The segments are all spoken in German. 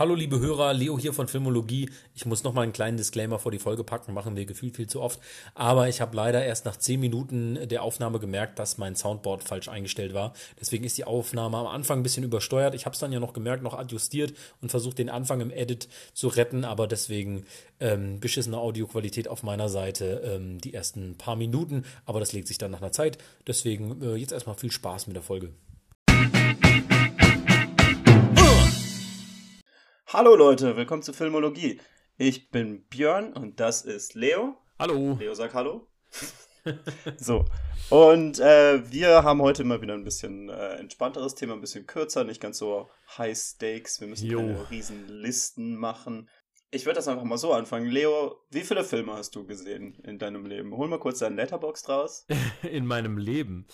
Hallo liebe Hörer, Leo hier von Filmologie. Ich muss noch mal einen kleinen Disclaimer vor die Folge packen, machen wir gefühlt viel zu oft. Aber ich habe leider erst nach 10 Minuten der Aufnahme gemerkt, dass mein Soundboard falsch eingestellt war. Deswegen ist die Aufnahme am Anfang ein bisschen übersteuert. Ich habe es dann ja noch gemerkt, noch adjustiert und versucht den Anfang im Edit zu retten. Aber deswegen ähm, beschissene Audioqualität auf meiner Seite ähm, die ersten paar Minuten. Aber das legt sich dann nach einer Zeit. Deswegen äh, jetzt erstmal viel Spaß mit der Folge. Hallo Leute, willkommen zu Filmologie. Ich bin Björn und das ist Leo. Hallo. Leo sagt Hallo. so, und äh, wir haben heute mal wieder ein bisschen äh, entspannteres Thema, ein bisschen kürzer, nicht ganz so High Stakes. Wir müssen jo. keine riesen Listen machen. Ich würde das einfach mal so anfangen. Leo, wie viele Filme hast du gesehen in deinem Leben? Hol mal kurz deinen Letterbox raus. in meinem Leben.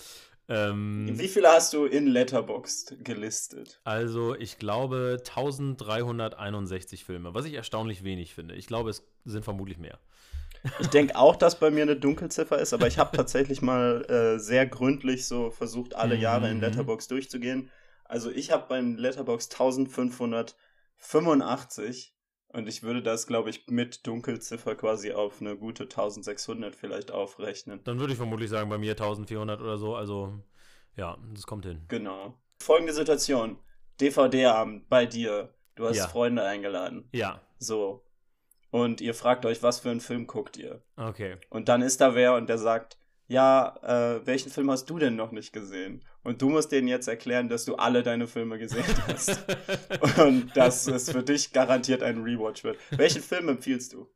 Ähm, Wie viele hast du in Letterboxd gelistet? Also, ich glaube 1361 Filme, was ich erstaunlich wenig finde. Ich glaube, es sind vermutlich mehr. Ich denke auch, dass bei mir eine Dunkelziffer ist, aber ich habe tatsächlich mal äh, sehr gründlich so versucht, alle Jahre in mhm. Letterbox durchzugehen. Also, ich habe beim Letterbox 1585 und ich würde das, glaube ich, mit Dunkelziffer quasi auf eine gute 1600 vielleicht aufrechnen. Dann würde ich vermutlich sagen, bei mir 1400 oder so. Also, ja, das kommt hin. Genau. Folgende Situation: DVD-Abend bei dir. Du hast ja. Freunde eingeladen. Ja. So. Und ihr fragt euch, was für einen Film guckt ihr? Okay. Und dann ist da wer und der sagt, ja, äh, welchen Film hast du denn noch nicht gesehen? Und du musst denen jetzt erklären, dass du alle deine Filme gesehen hast. und dass es für dich garantiert ein Rewatch wird. Welchen Film empfiehlst du?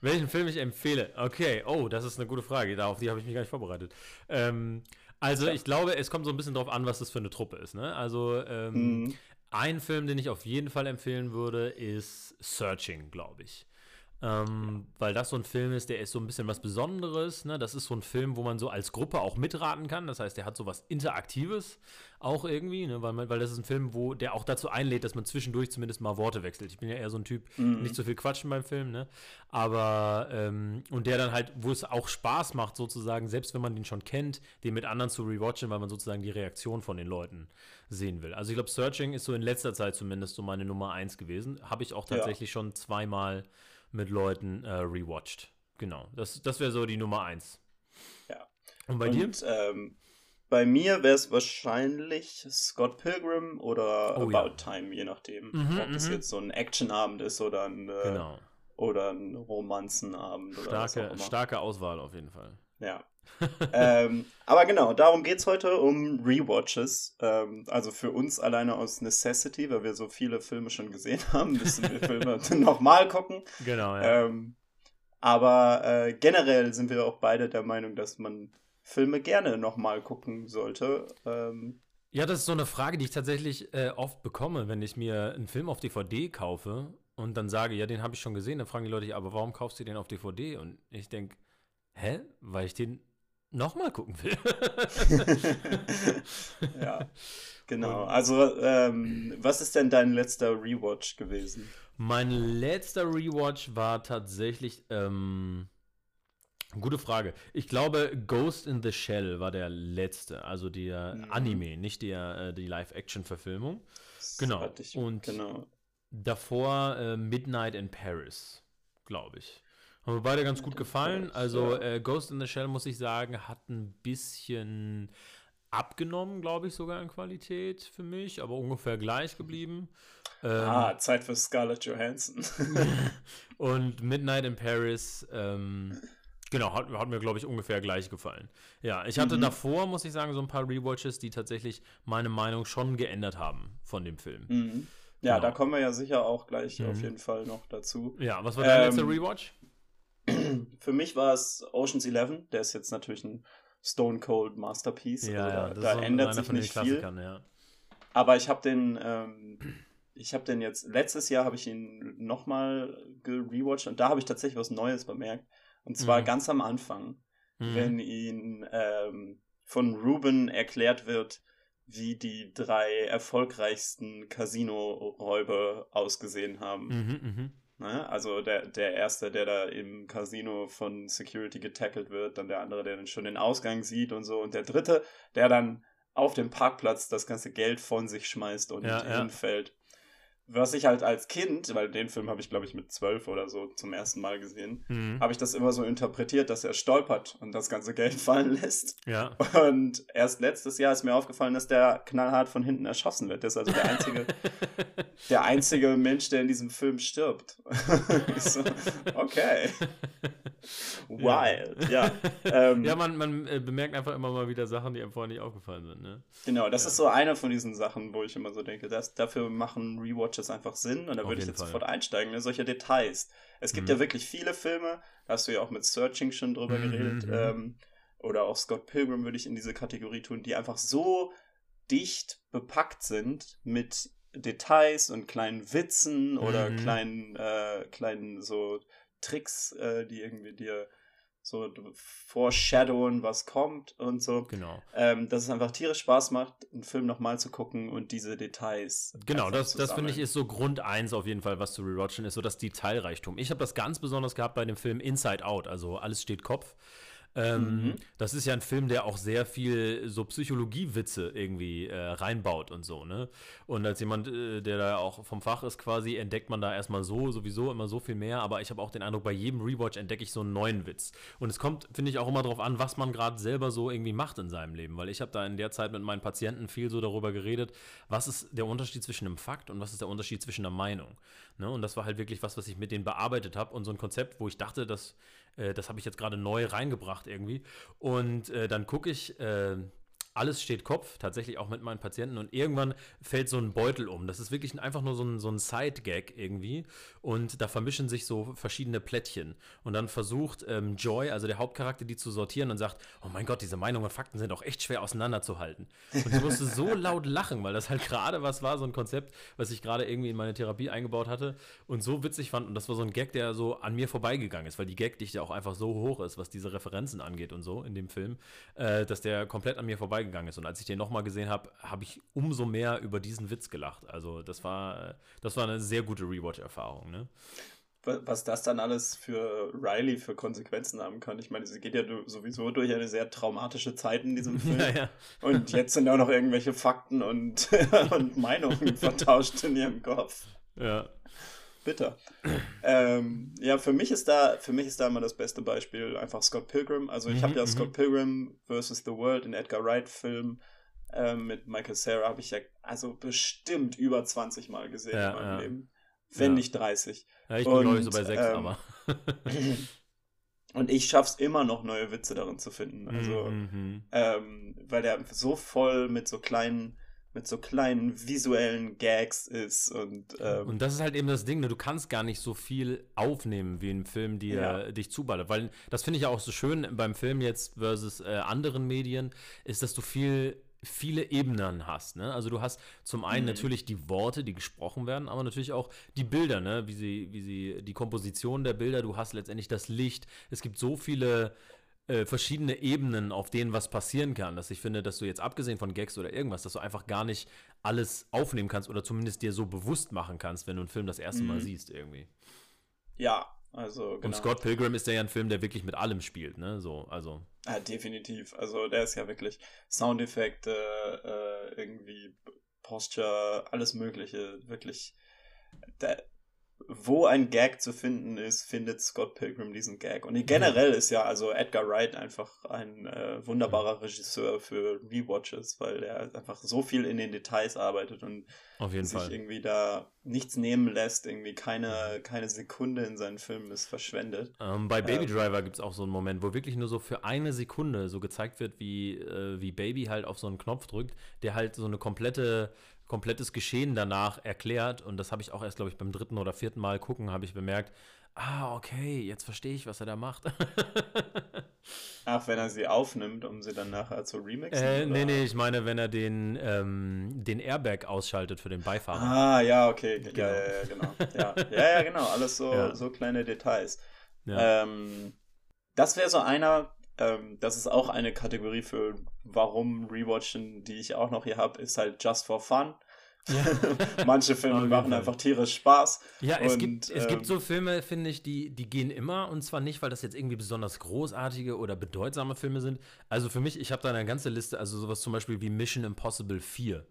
Welchen Film ich empfehle? Okay, oh, das ist eine gute Frage. Auf die habe ich mich gar nicht vorbereitet. Ähm, also, ja. ich glaube, es kommt so ein bisschen drauf an, was das für eine Truppe ist. Ne? Also, ähm, mhm. ein Film, den ich auf jeden Fall empfehlen würde, ist Searching, glaube ich. Ähm, weil das so ein Film ist, der ist so ein bisschen was Besonderes. Ne? Das ist so ein Film, wo man so als Gruppe auch mitraten kann. Das heißt, der hat so was Interaktives auch irgendwie, ne? weil, man, weil das ist ein Film, wo der auch dazu einlädt, dass man zwischendurch zumindest mal Worte wechselt. Ich bin ja eher so ein Typ, mhm. nicht so viel quatschen beim Film, ne? Aber, ähm, und der dann halt, wo es auch Spaß macht, sozusagen, selbst wenn man den schon kennt, den mit anderen zu rewatchen, weil man sozusagen die Reaktion von den Leuten sehen will. Also ich glaube, Searching ist so in letzter Zeit zumindest so meine Nummer eins gewesen. Habe ich auch tatsächlich ja. schon zweimal mit Leuten äh, rewatcht. Genau, das, das wäre so die Nummer eins. Ja. Und bei Und, dir? Ähm, bei mir wäre es wahrscheinlich Scott Pilgrim oder oh, About ja. Time, je nachdem, mhm, ob das mhm. jetzt so ein Actionabend ist oder ein, äh, genau. oder ein Romanzenabend. Starke, starke Auswahl auf jeden Fall. Ja. ähm, aber genau, darum geht es heute um Rewatches. Ähm, also für uns alleine aus Necessity, weil wir so viele Filme schon gesehen haben, müssen wir Filme nochmal gucken. Genau, ja. Ähm, aber äh, generell sind wir auch beide der Meinung, dass man Filme gerne nochmal gucken sollte. Ähm, ja, das ist so eine Frage, die ich tatsächlich äh, oft bekomme, wenn ich mir einen Film auf DVD kaufe und dann sage, ja, den habe ich schon gesehen, dann fragen die Leute, aber warum kaufst du den auf DVD? Und ich denke, hä? Weil ich den nochmal gucken will. ja, genau. Also, ähm, was ist denn dein letzter Rewatch gewesen? Mein letzter Rewatch war tatsächlich, ähm, gute Frage. Ich glaube, Ghost in the Shell war der letzte, also der mhm. Anime, nicht der, äh, die Live-Action-Verfilmung. Genau. Ich, Und genau. davor äh, Midnight in Paris, glaube ich. Haben wir beide ganz gut gefallen. Also äh, Ghost in the Shell, muss ich sagen, hat ein bisschen abgenommen, glaube ich, sogar in Qualität für mich, aber ungefähr gleich geblieben. Ähm, ah, Zeit für Scarlett Johansson. und Midnight in Paris, ähm, genau, hat, hat mir, glaube ich, ungefähr gleich gefallen. Ja, ich hatte mhm. davor, muss ich sagen, so ein paar Rewatches, die tatsächlich meine Meinung schon geändert haben von dem Film. Mhm. Ja, genau. da kommen wir ja sicher auch gleich mhm. auf jeden Fall noch dazu. Ja, was war dein ähm, letzter Rewatch? Für mich war es Ocean's Eleven, der ist jetzt natürlich ein Stone Cold Masterpiece. Ja, also da, ja, da so ändert sich nicht viel. Ja. Aber ich habe den, ähm, ich habe den jetzt letztes Jahr habe ich ihn nochmal gerewatcht und da habe ich tatsächlich was Neues bemerkt. Und zwar mhm. ganz am Anfang, mhm. wenn ihn ähm, von Ruben erklärt wird, wie die drei erfolgreichsten Casino-Räuber ausgesehen haben. Mhm, mh. Ne? Also der, der Erste, der da im Casino von Security getackelt wird, dann der andere, der dann schon den Ausgang sieht und so. Und der Dritte, der dann auf dem Parkplatz das ganze Geld von sich schmeißt und ja, hinfällt. Was ich halt als Kind, weil den Film habe ich, glaube ich, mit zwölf oder so zum ersten Mal gesehen, mhm. habe ich das immer so interpretiert, dass er stolpert und das ganze Geld fallen lässt. Ja. Und erst letztes Jahr ist mir aufgefallen, dass der knallhart von hinten erschossen wird. Der ist also der einzige, der einzige Mensch, der in diesem Film stirbt. so, okay. Wild, ja. Ja, ähm, ja man, man äh, bemerkt einfach immer mal wieder Sachen, die einem vorher nicht aufgefallen sind. Ne? Genau, das ja. ist so eine von diesen Sachen, wo ich immer so denke, dass dafür machen Rewatches einfach Sinn und da würde ich jetzt Fall. sofort einsteigen, ne? solche Details. Es gibt mhm. ja wirklich viele Filme, da hast du ja auch mit Searching schon drüber mhm, geredet, mhm. ähm, oder auch Scott Pilgrim würde ich in diese Kategorie tun, die einfach so dicht bepackt sind mit Details und kleinen Witzen oder mhm. kleinen, äh, kleinen so Tricks, äh, die irgendwie dir so foreshadowen, was kommt und so. Genau. Ähm, dass es einfach tierisch Spaß macht, einen Film nochmal zu gucken und diese Details. Genau, das, das finde ich ist so Grund eins auf jeden Fall, was zu rewatchen ist, so das Detailreichtum. Ich habe das ganz besonders gehabt bei dem Film Inside Out, also alles steht Kopf. Ähm, mhm. Das ist ja ein Film, der auch sehr viel so Psychologiewitze irgendwie äh, reinbaut und so, ne? Und als jemand, äh, der da auch vom Fach ist quasi, entdeckt man da erstmal so, sowieso immer so viel mehr, aber ich habe auch den Eindruck, bei jedem Rewatch entdecke ich so einen neuen Witz. Und es kommt, finde ich, auch immer darauf an, was man gerade selber so irgendwie macht in seinem Leben, weil ich habe da in der Zeit mit meinen Patienten viel so darüber geredet, was ist der Unterschied zwischen einem Fakt und was ist der Unterschied zwischen einer Meinung. Ne? Und das war halt wirklich was, was ich mit denen bearbeitet habe und so ein Konzept, wo ich dachte, dass äh, das habe ich jetzt gerade neu reingebracht irgendwie. Und äh, dann gucke ich äh, alles steht Kopf, tatsächlich auch mit meinen Patienten. Und irgendwann fällt so ein Beutel um. Das ist wirklich einfach nur so ein, so ein Side-Gag irgendwie. Und da vermischen sich so verschiedene Plättchen. Und dann versucht ähm, Joy, also der Hauptcharakter, die zu sortieren und sagt: Oh mein Gott, diese Meinungen und Fakten sind auch echt schwer auseinanderzuhalten. Und ich musste so laut lachen, weil das halt gerade was war, so ein Konzept, was ich gerade irgendwie in meine Therapie eingebaut hatte und so witzig fand. Und das war so ein Gag, der so an mir vorbeigegangen ist, weil die Gagdichte auch einfach so hoch ist, was diese Referenzen angeht und so in dem Film, äh, dass der komplett an mir vorbeigegangen vorbeigegangen ist. Und als ich den nochmal gesehen habe, habe ich umso mehr über diesen Witz gelacht. Also das war, das war eine sehr gute Rewatch-Erfahrung. Ne? Was das dann alles für Riley für Konsequenzen haben kann. Ich meine, sie geht ja sowieso durch eine sehr traumatische Zeit in diesem Film. Ja, ja. Und jetzt sind auch noch irgendwelche Fakten und, und Meinungen vertauscht in ihrem Kopf. Ja bitter. ähm, ja, für mich ist da, für mich ist da immer das beste Beispiel einfach Scott Pilgrim. Also ich mhm, habe ja mhm. Scott Pilgrim vs. The World, in Edgar Wright Film äh, mit Michael Sarah, habe ich ja also bestimmt über 20 Mal gesehen ja, in meinem ja. Leben. Wenn ja. nicht 30. Ja, ich bin glaube ich so bei 6, ähm, aber. und ich schaff's immer noch neue Witze darin zu finden. Also, mhm, mhm. ähm, weil der so voll mit so kleinen mit so kleinen visuellen Gags ist und ähm, und das ist halt eben das Ding, ne? du kannst gar nicht so viel aufnehmen wie ein Film, die ja. dich zuballert, weil das finde ich ja auch so schön beim Film jetzt versus äh, anderen Medien, ist, dass du viel viele Ebenen hast. Ne? Also du hast zum einen mhm. natürlich die Worte, die gesprochen werden, aber natürlich auch die Bilder, ne? wie sie, wie sie, die Komposition der Bilder. Du hast letztendlich das Licht. Es gibt so viele äh, verschiedene Ebenen, auf denen was passieren kann, dass ich finde, dass du jetzt abgesehen von Gags oder irgendwas, dass du einfach gar nicht alles aufnehmen kannst oder zumindest dir so bewusst machen kannst, wenn du einen Film das erste mhm. Mal siehst irgendwie. Ja, also genau. Und Scott Pilgrim ist ja ein Film, der wirklich mit allem spielt, ne? So, also. Ja, definitiv. Also der ist ja wirklich Soundeffekte, äh, irgendwie Posture, alles Mögliche, wirklich. Der, wo ein Gag zu finden ist, findet Scott Pilgrim diesen Gag. Und generell ist ja also Edgar Wright einfach ein äh, wunderbarer Regisseur für Rewatches, weil er einfach so viel in den Details arbeitet und sich Fall. irgendwie da nichts nehmen lässt, irgendwie keine, keine Sekunde in seinen Filmen ist verschwendet. Ähm, bei Baby ähm, Driver gibt es auch so einen Moment, wo wirklich nur so für eine Sekunde so gezeigt wird, wie, äh, wie Baby halt auf so einen Knopf drückt, der halt so eine komplette komplettes Geschehen danach erklärt. Und das habe ich auch erst, glaube ich, beim dritten oder vierten Mal gucken, habe ich bemerkt, ah, okay, jetzt verstehe ich, was er da macht. Ach, wenn er sie aufnimmt, um sie dann nachher zu remixen? Äh, nee, nee, ich meine, wenn er den, ähm, den Airbag ausschaltet für den Beifahrer. Ah, ja, okay. Genau. Ja, ja, ja, genau. ja. ja, ja, genau. Alles so, ja. so kleine Details. Ähm, das wäre so einer, ähm, das ist auch eine Kategorie für warum Rewatchen, die ich auch noch hier habe, ist halt just for fun. Ja. Manche Filme machen einfach tierisch Spaß. Ja, es, und, gibt, es ähm, gibt so Filme, finde ich, die, die gehen immer. Und zwar nicht, weil das jetzt irgendwie besonders großartige oder bedeutsame Filme sind. Also für mich, ich habe da eine ganze Liste, also sowas zum Beispiel wie Mission Impossible 4.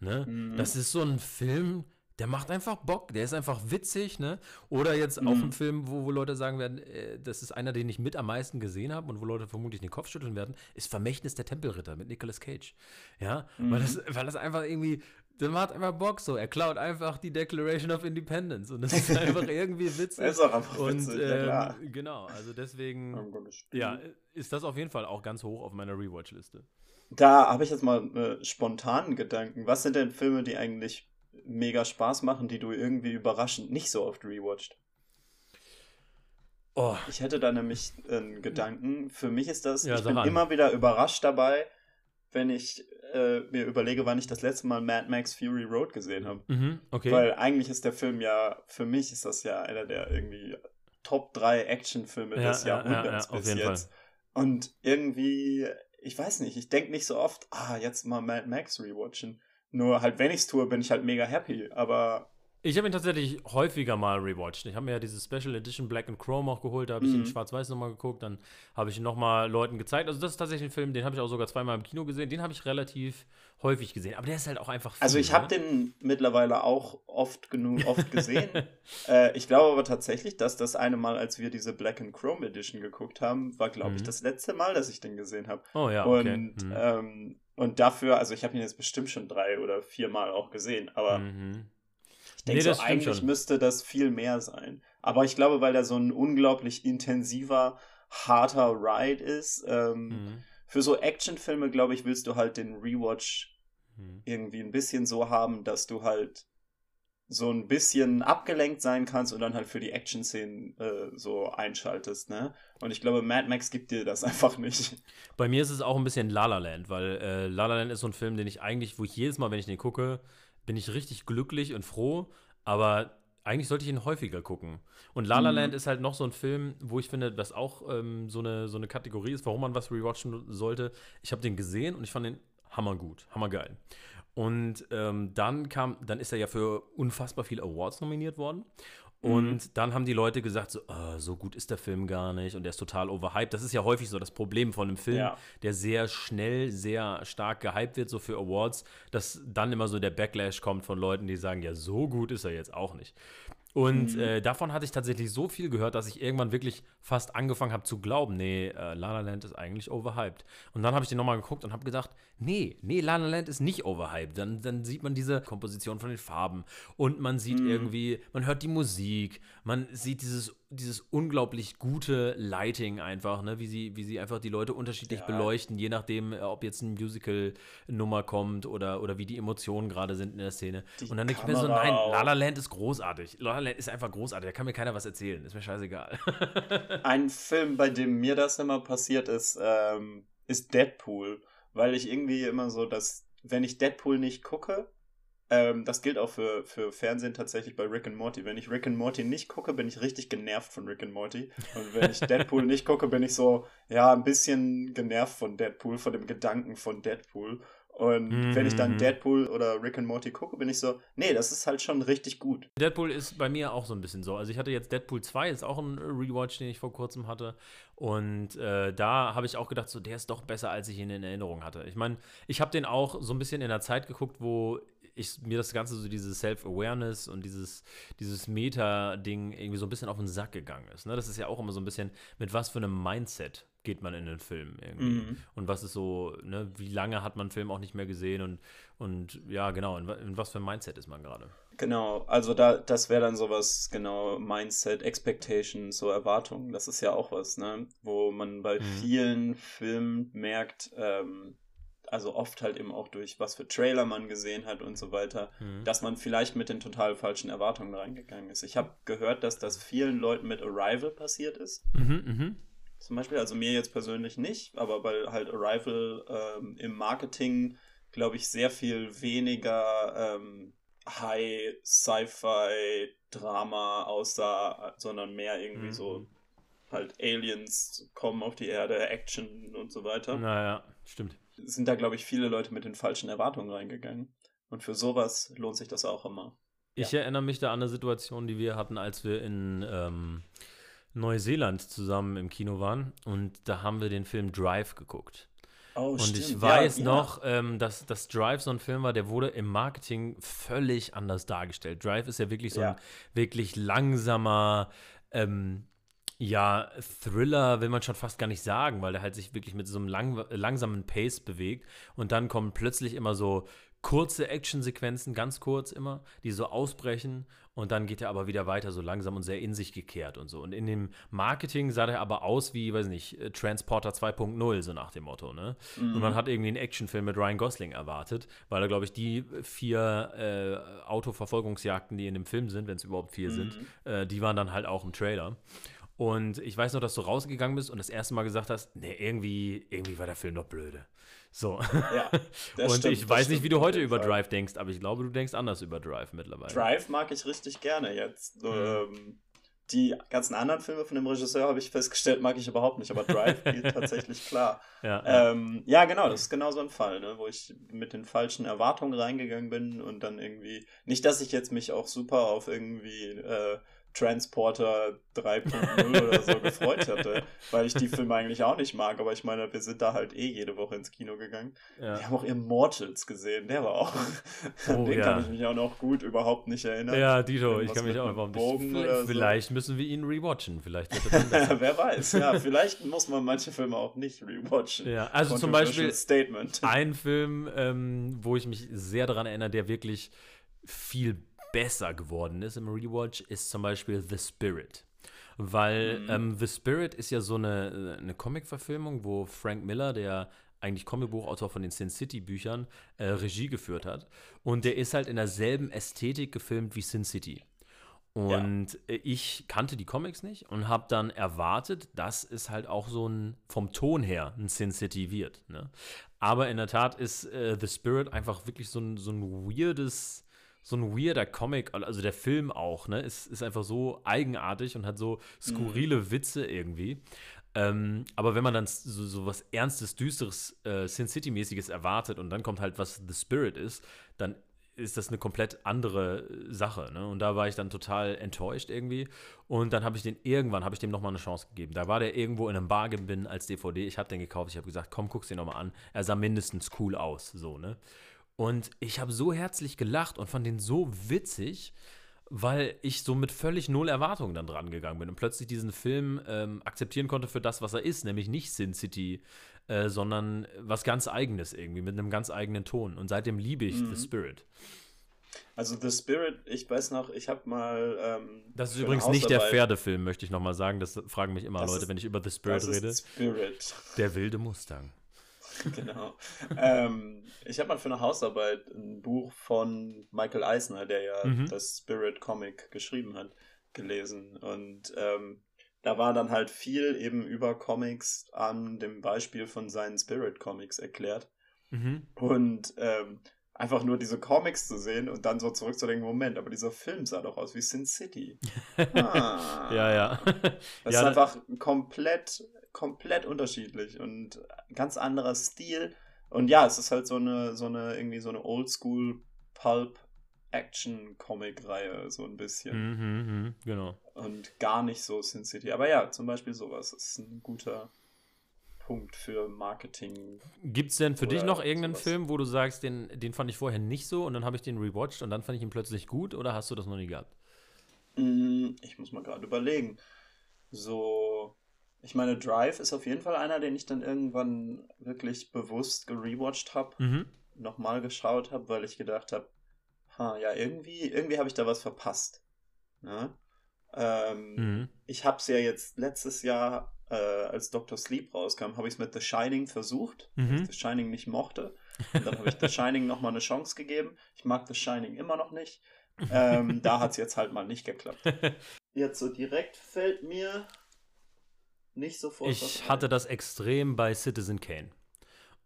Ne? Mhm. Das ist so ein Film, Der macht einfach Bock, der ist einfach witzig, ne? Oder jetzt mhm. auf einem Film, wo, wo Leute sagen werden, äh, das ist einer, den ich mit am meisten gesehen habe und wo Leute vermutlich den Kopf schütteln werden, ist Vermächtnis der Tempelritter mit Nicolas Cage. Ja, mhm. weil, das, weil das einfach irgendwie, der macht einfach Bock so. Er klaut einfach die Declaration of Independence und das ist einfach irgendwie witzig. ist auch einfach witzig, und, ähm, ja, Genau, also deswegen, ja, ist das auf jeden Fall auch ganz hoch auf meiner Rewatch-Liste. Da habe ich jetzt mal äh, spontanen Gedanken. Was sind denn Filme, die eigentlich mega Spaß machen, die du irgendwie überraschend nicht so oft rewatcht? Oh. Ich hätte da nämlich einen Gedanken. Für mich ist das, ja, ich bin an. immer wieder überrascht dabei, wenn ich äh, mir überlege, wann ich das letzte Mal Mad Max Fury Road gesehen habe. Mhm, okay. Weil eigentlich ist der Film ja, für mich ist das ja einer der irgendwie Top 3 Actionfilme ja, des Jahrhunderts ja, bis jetzt. Fall. Und irgendwie, ich weiß nicht, ich denke nicht so oft, ah, jetzt mal Mad Max rewatchen. Nur halt, wenn ich es tue, bin ich halt mega happy. Aber ich habe ihn tatsächlich häufiger mal rewatcht. Ich habe mir ja diese Special Edition Black and Chrome auch geholt, da habe ich mhm. ihn schwarz-weiß nochmal geguckt, dann habe ich ihn nochmal Leuten gezeigt. Also das ist tatsächlich ein Film, den habe ich auch sogar zweimal im Kino gesehen, den habe ich relativ häufig gesehen, aber der ist halt auch einfach viel, Also ich habe ne? den mittlerweile auch oft genug oft gesehen. äh, ich glaube aber tatsächlich, dass das eine Mal, als wir diese Black and Chrome Edition geguckt haben, war glaube mhm. ich das letzte Mal, dass ich den gesehen habe. Oh ja, okay. Und mhm. ähm, und dafür, also ich habe ihn jetzt bestimmt schon drei oder vier Mal auch gesehen, aber mhm. Ich denke, nee, so, eigentlich schon. müsste das viel mehr sein. Aber ich glaube, weil er so ein unglaublich intensiver, harter Ride ist, ähm, mhm. für so Actionfilme, glaube ich, willst du halt den Rewatch mhm. irgendwie ein bisschen so haben, dass du halt so ein bisschen abgelenkt sein kannst und dann halt für die Action-Szenen äh, so einschaltest, ne? Und ich glaube, Mad Max gibt dir das einfach nicht. Bei mir ist es auch ein bisschen La La Land, weil äh, La La Land ist so ein Film, den ich eigentlich, wo ich jedes Mal, wenn ich den gucke, bin ich richtig glücklich und froh, aber eigentlich sollte ich ihn häufiger gucken. Und La La mhm. Land ist halt noch so ein Film, wo ich finde, dass auch ähm, so, eine, so eine Kategorie ist, warum man was rewatchen sollte. Ich habe den gesehen und ich fand den hammergut, hammergeil. Und ähm, dann kam, dann ist er ja für unfassbar viele Awards nominiert worden. Und mhm. dann haben die Leute gesagt, so, oh, so gut ist der Film gar nicht und der ist total overhyped. Das ist ja häufig so das Problem von einem Film, ja. der sehr schnell, sehr stark gehypt wird, so für Awards, dass dann immer so der Backlash kommt von Leuten, die sagen, ja, so gut ist er jetzt auch nicht. Und mhm. äh, davon hatte ich tatsächlich so viel gehört, dass ich irgendwann wirklich fast angefangen habe zu glauben, nee, äh, La La Land ist eigentlich overhyped. Und dann habe ich den nochmal geguckt und habe gedacht, nee, nee, La La Land ist nicht overhyped. Dann, dann sieht man diese Komposition von den Farben und man sieht mhm. irgendwie, man hört die Musik, man sieht dieses dieses unglaublich gute Lighting einfach, ne? wie, sie, wie sie einfach die Leute unterschiedlich ja. beleuchten, je nachdem, äh, ob jetzt ein Musical-Nummer kommt oder, oder wie die Emotionen gerade sind in der Szene. Die und dann denke ich mir so, nein, La La Land ist großartig. La La Land ist einfach großartig, da kann mir keiner was erzählen, ist mir scheißegal. ein Film, bei dem mir das immer passiert ist, ähm, ist Deadpool, weil ich irgendwie immer so, dass, wenn ich Deadpool nicht gucke, ähm, das gilt auch für, für Fernsehen tatsächlich bei Rick and Morty. Wenn ich Rick and Morty nicht gucke, bin ich richtig genervt von Rick and Morty. Und wenn ich Deadpool nicht gucke, bin ich so, ja, ein bisschen genervt von Deadpool, von dem Gedanken von Deadpool. Und mhm. wenn ich dann mhm. Deadpool oder Rick and Morty gucke, bin ich so, nee, das ist halt schon richtig gut. Deadpool ist bei mir auch so ein bisschen so. Also ich hatte jetzt Deadpool 2, ist auch ein Rewatch, den ich vor kurzem hatte. Und äh, da habe ich auch gedacht, so, der ist doch besser, als ich ihn in Erinnerung hatte. Ich meine, ich habe den auch so ein bisschen in der Zeit geguckt, wo ich, mir das Ganze so diese Self-Awareness und dieses, dieses Meta-Ding irgendwie so ein bisschen auf den Sack gegangen ist. Ne? Das ist ja auch immer so ein bisschen, mit was für einem Mindset geht man in den Film irgendwie. Mhm. Und was ist so, ne, wie lange hat man einen Film auch nicht mehr gesehen und, und ja, genau, in, in was für einem Mindset ist man gerade. Genau, also da, das wäre dann sowas, genau, Mindset, Expectations, so Erwartungen, das ist ja auch was, ne, wo man bei mhm. vielen Filmen merkt, ähm, also oft halt eben auch durch was für Trailer man gesehen hat und so weiter, mhm. dass man vielleicht mit den total falschen Erwartungen reingegangen ist. Ich habe gehört, dass das vielen Leuten mit Arrival passiert ist. Mhm, mh. Zum Beispiel, also mir jetzt persönlich nicht, aber weil halt Arrival ähm, im Marketing, glaube ich, sehr viel weniger ähm, High Sci-Fi Drama aussah, sondern mehr irgendwie mhm. so halt Aliens kommen auf die Erde, Action und so weiter. Naja, stimmt sind da, glaube ich, viele Leute mit den falschen Erwartungen reingegangen. Und für sowas lohnt sich das auch immer. Ich ja. erinnere mich da an eine Situation, die wir hatten, als wir in ähm, Neuseeland zusammen im Kino waren. Und da haben wir den Film Drive geguckt. Oh, und stimmt. ich weiß ja, noch, ja. Ähm, dass, dass Drive so ein Film war, der wurde im Marketing völlig anders dargestellt. Drive ist ja wirklich so ja. ein wirklich langsamer, ähm, ja, Thriller will man schon fast gar nicht sagen, weil der halt sich wirklich mit so einem lang, langsamen Pace bewegt und dann kommen plötzlich immer so kurze Actionsequenzen, ganz kurz immer, die so ausbrechen und dann geht er aber wieder weiter so langsam und sehr in sich gekehrt und so. Und in dem Marketing sah der aber aus wie, weiß nicht, äh, Transporter 2.0, so nach dem Motto, ne? Mhm. Und man hat irgendwie einen Actionfilm mit Ryan Gosling erwartet, weil er, glaube ich, die vier äh, Autoverfolgungsjagden, die in dem Film sind, wenn es überhaupt vier mhm. sind, äh, die waren dann halt auch im Trailer. Und ich weiß noch, dass du rausgegangen bist und das erste Mal gesagt hast, nee, irgendwie, irgendwie war der Film doch blöde. So. Ja, und stimmt, ich weiß nicht, wie du heute über. Drive denkst, aber ich glaube, du denkst anders über Drive mittlerweile. Drive mag ich richtig gerne jetzt. Mhm. Ähm, die ganzen anderen Filme von dem Regisseur habe ich festgestellt, mag ich überhaupt nicht, aber Drive geht tatsächlich klar. Ja, ja. Ähm, ja, genau, das ist genau so ein Fall, ne, wo ich mit den falschen Erwartungen reingegangen bin und dann irgendwie, nicht, dass ich jetzt mich auch super auf irgendwie äh, Transporter 3.0 oder so gefreut hatte, weil ich die Filme eigentlich auch nicht mag, aber ich meine, wir sind da halt eh jede Woche ins Kino gegangen. Ja. Wir haben auch Immortals gesehen, der war auch, oh, den ja. kann ich mich auch noch gut überhaupt nicht erinnern. Ja, Dito, ich kann mich auch überhaupt nicht. Vielleicht, vielleicht so. müssen wir ihn rewatchen, vielleicht er Wer weiß, ja, vielleicht muss man manche Filme auch nicht rewatchen. Ja, also zum Beispiel Statement. ein Film, ähm, wo ich mich sehr daran erinnere, der wirklich viel besser geworden ist im Rewatch, ist zum Beispiel The Spirit. Weil mhm. ähm, The Spirit ist ja so eine, eine Comic-Verfilmung, wo Frank Miller, der eigentlich Comicbuchautor von den Sin City-Büchern, äh, Regie geführt hat. Und der ist halt in derselben Ästhetik gefilmt wie Sin City. Und ja. ich kannte die Comics nicht und habe dann erwartet, dass es halt auch so ein, vom Ton her ein Sin City wird. Ne? Aber in der Tat ist äh, The Spirit einfach wirklich so ein, so ein weirdes so ein weirder Comic, also der Film auch, ne, ist, ist einfach so eigenartig und hat so skurrile mhm. Witze irgendwie. Ähm, aber wenn man dann so, so was Ernstes, Düsteres, äh, Sin City-mäßiges erwartet und dann kommt halt, was The Spirit ist, dann ist das eine komplett andere Sache. Ne? Und da war ich dann total enttäuscht irgendwie. Und dann habe ich den irgendwann, habe ich dem nochmal eine Chance gegeben. Da war der irgendwo in einem Bargain-Bin als DVD. Ich habe den gekauft. Ich habe gesagt, komm, guck's dir nochmal an. Er sah mindestens cool aus. So, ne? Und ich habe so herzlich gelacht und fand den so witzig, weil ich so mit völlig null Erwartungen dann dran gegangen bin und plötzlich diesen Film ähm, akzeptieren konnte für das, was er ist, nämlich nicht Sin City, äh, sondern was ganz Eigenes irgendwie, mit einem ganz eigenen Ton. Und seitdem liebe ich mhm. The Spirit. Also The Spirit, ich weiß noch, ich habe mal. Ähm, das ist übrigens nicht der Pferdefilm, möchte ich nochmal sagen. Das fragen mich immer das Leute, ist, wenn ich über The Spirit rede. Spirit. Der wilde Mustang. genau. ähm, ich habe mal für eine Hausarbeit ein Buch von Michael Eisner, der ja mhm. das Spirit Comic geschrieben hat, gelesen. Und ähm, da war dann halt viel eben über Comics an dem Beispiel von seinen Spirit Comics erklärt. Mhm. Und ähm, einfach nur diese Comics zu sehen und dann so zurückzudenken, Moment, aber dieser Film sah doch aus wie Sin City. Ah. ja, ja. Das ja, ist einfach komplett komplett unterschiedlich und ganz anderer Stil. Und ja, es ist halt so eine, so eine, irgendwie so eine Oldschool Pulp Action-Comic-Reihe, so ein bisschen. Mhm, mh, genau. Und gar nicht so Sin City. Aber ja, zum Beispiel sowas ist ein guter Punkt für Marketing. Gibt es denn für dich noch irgendeinen sowas. Film, wo du sagst, den, den fand ich vorher nicht so und dann habe ich den rewatcht und dann fand ich ihn plötzlich gut oder hast du das noch nie gehabt? Mm, ich muss mal gerade überlegen. So ich meine, Drive ist auf jeden Fall einer, den ich dann irgendwann wirklich bewusst gerewatcht habe, mhm. nochmal geschaut habe, weil ich gedacht habe, ha, ja, irgendwie, irgendwie habe ich da was verpasst. Ne? Ähm, mhm. Ich habe es ja jetzt letztes Jahr, äh, als Dr. Sleep rauskam, habe ich es mit The Shining versucht, mhm. weil ich The Shining nicht mochte. Und dann habe ich The Shining nochmal eine Chance gegeben. Ich mag The Shining immer noch nicht. Ähm, da hat es jetzt halt mal nicht geklappt. Jetzt so direkt fällt mir nicht sofort. Ich hatte das extrem bei Citizen Kane.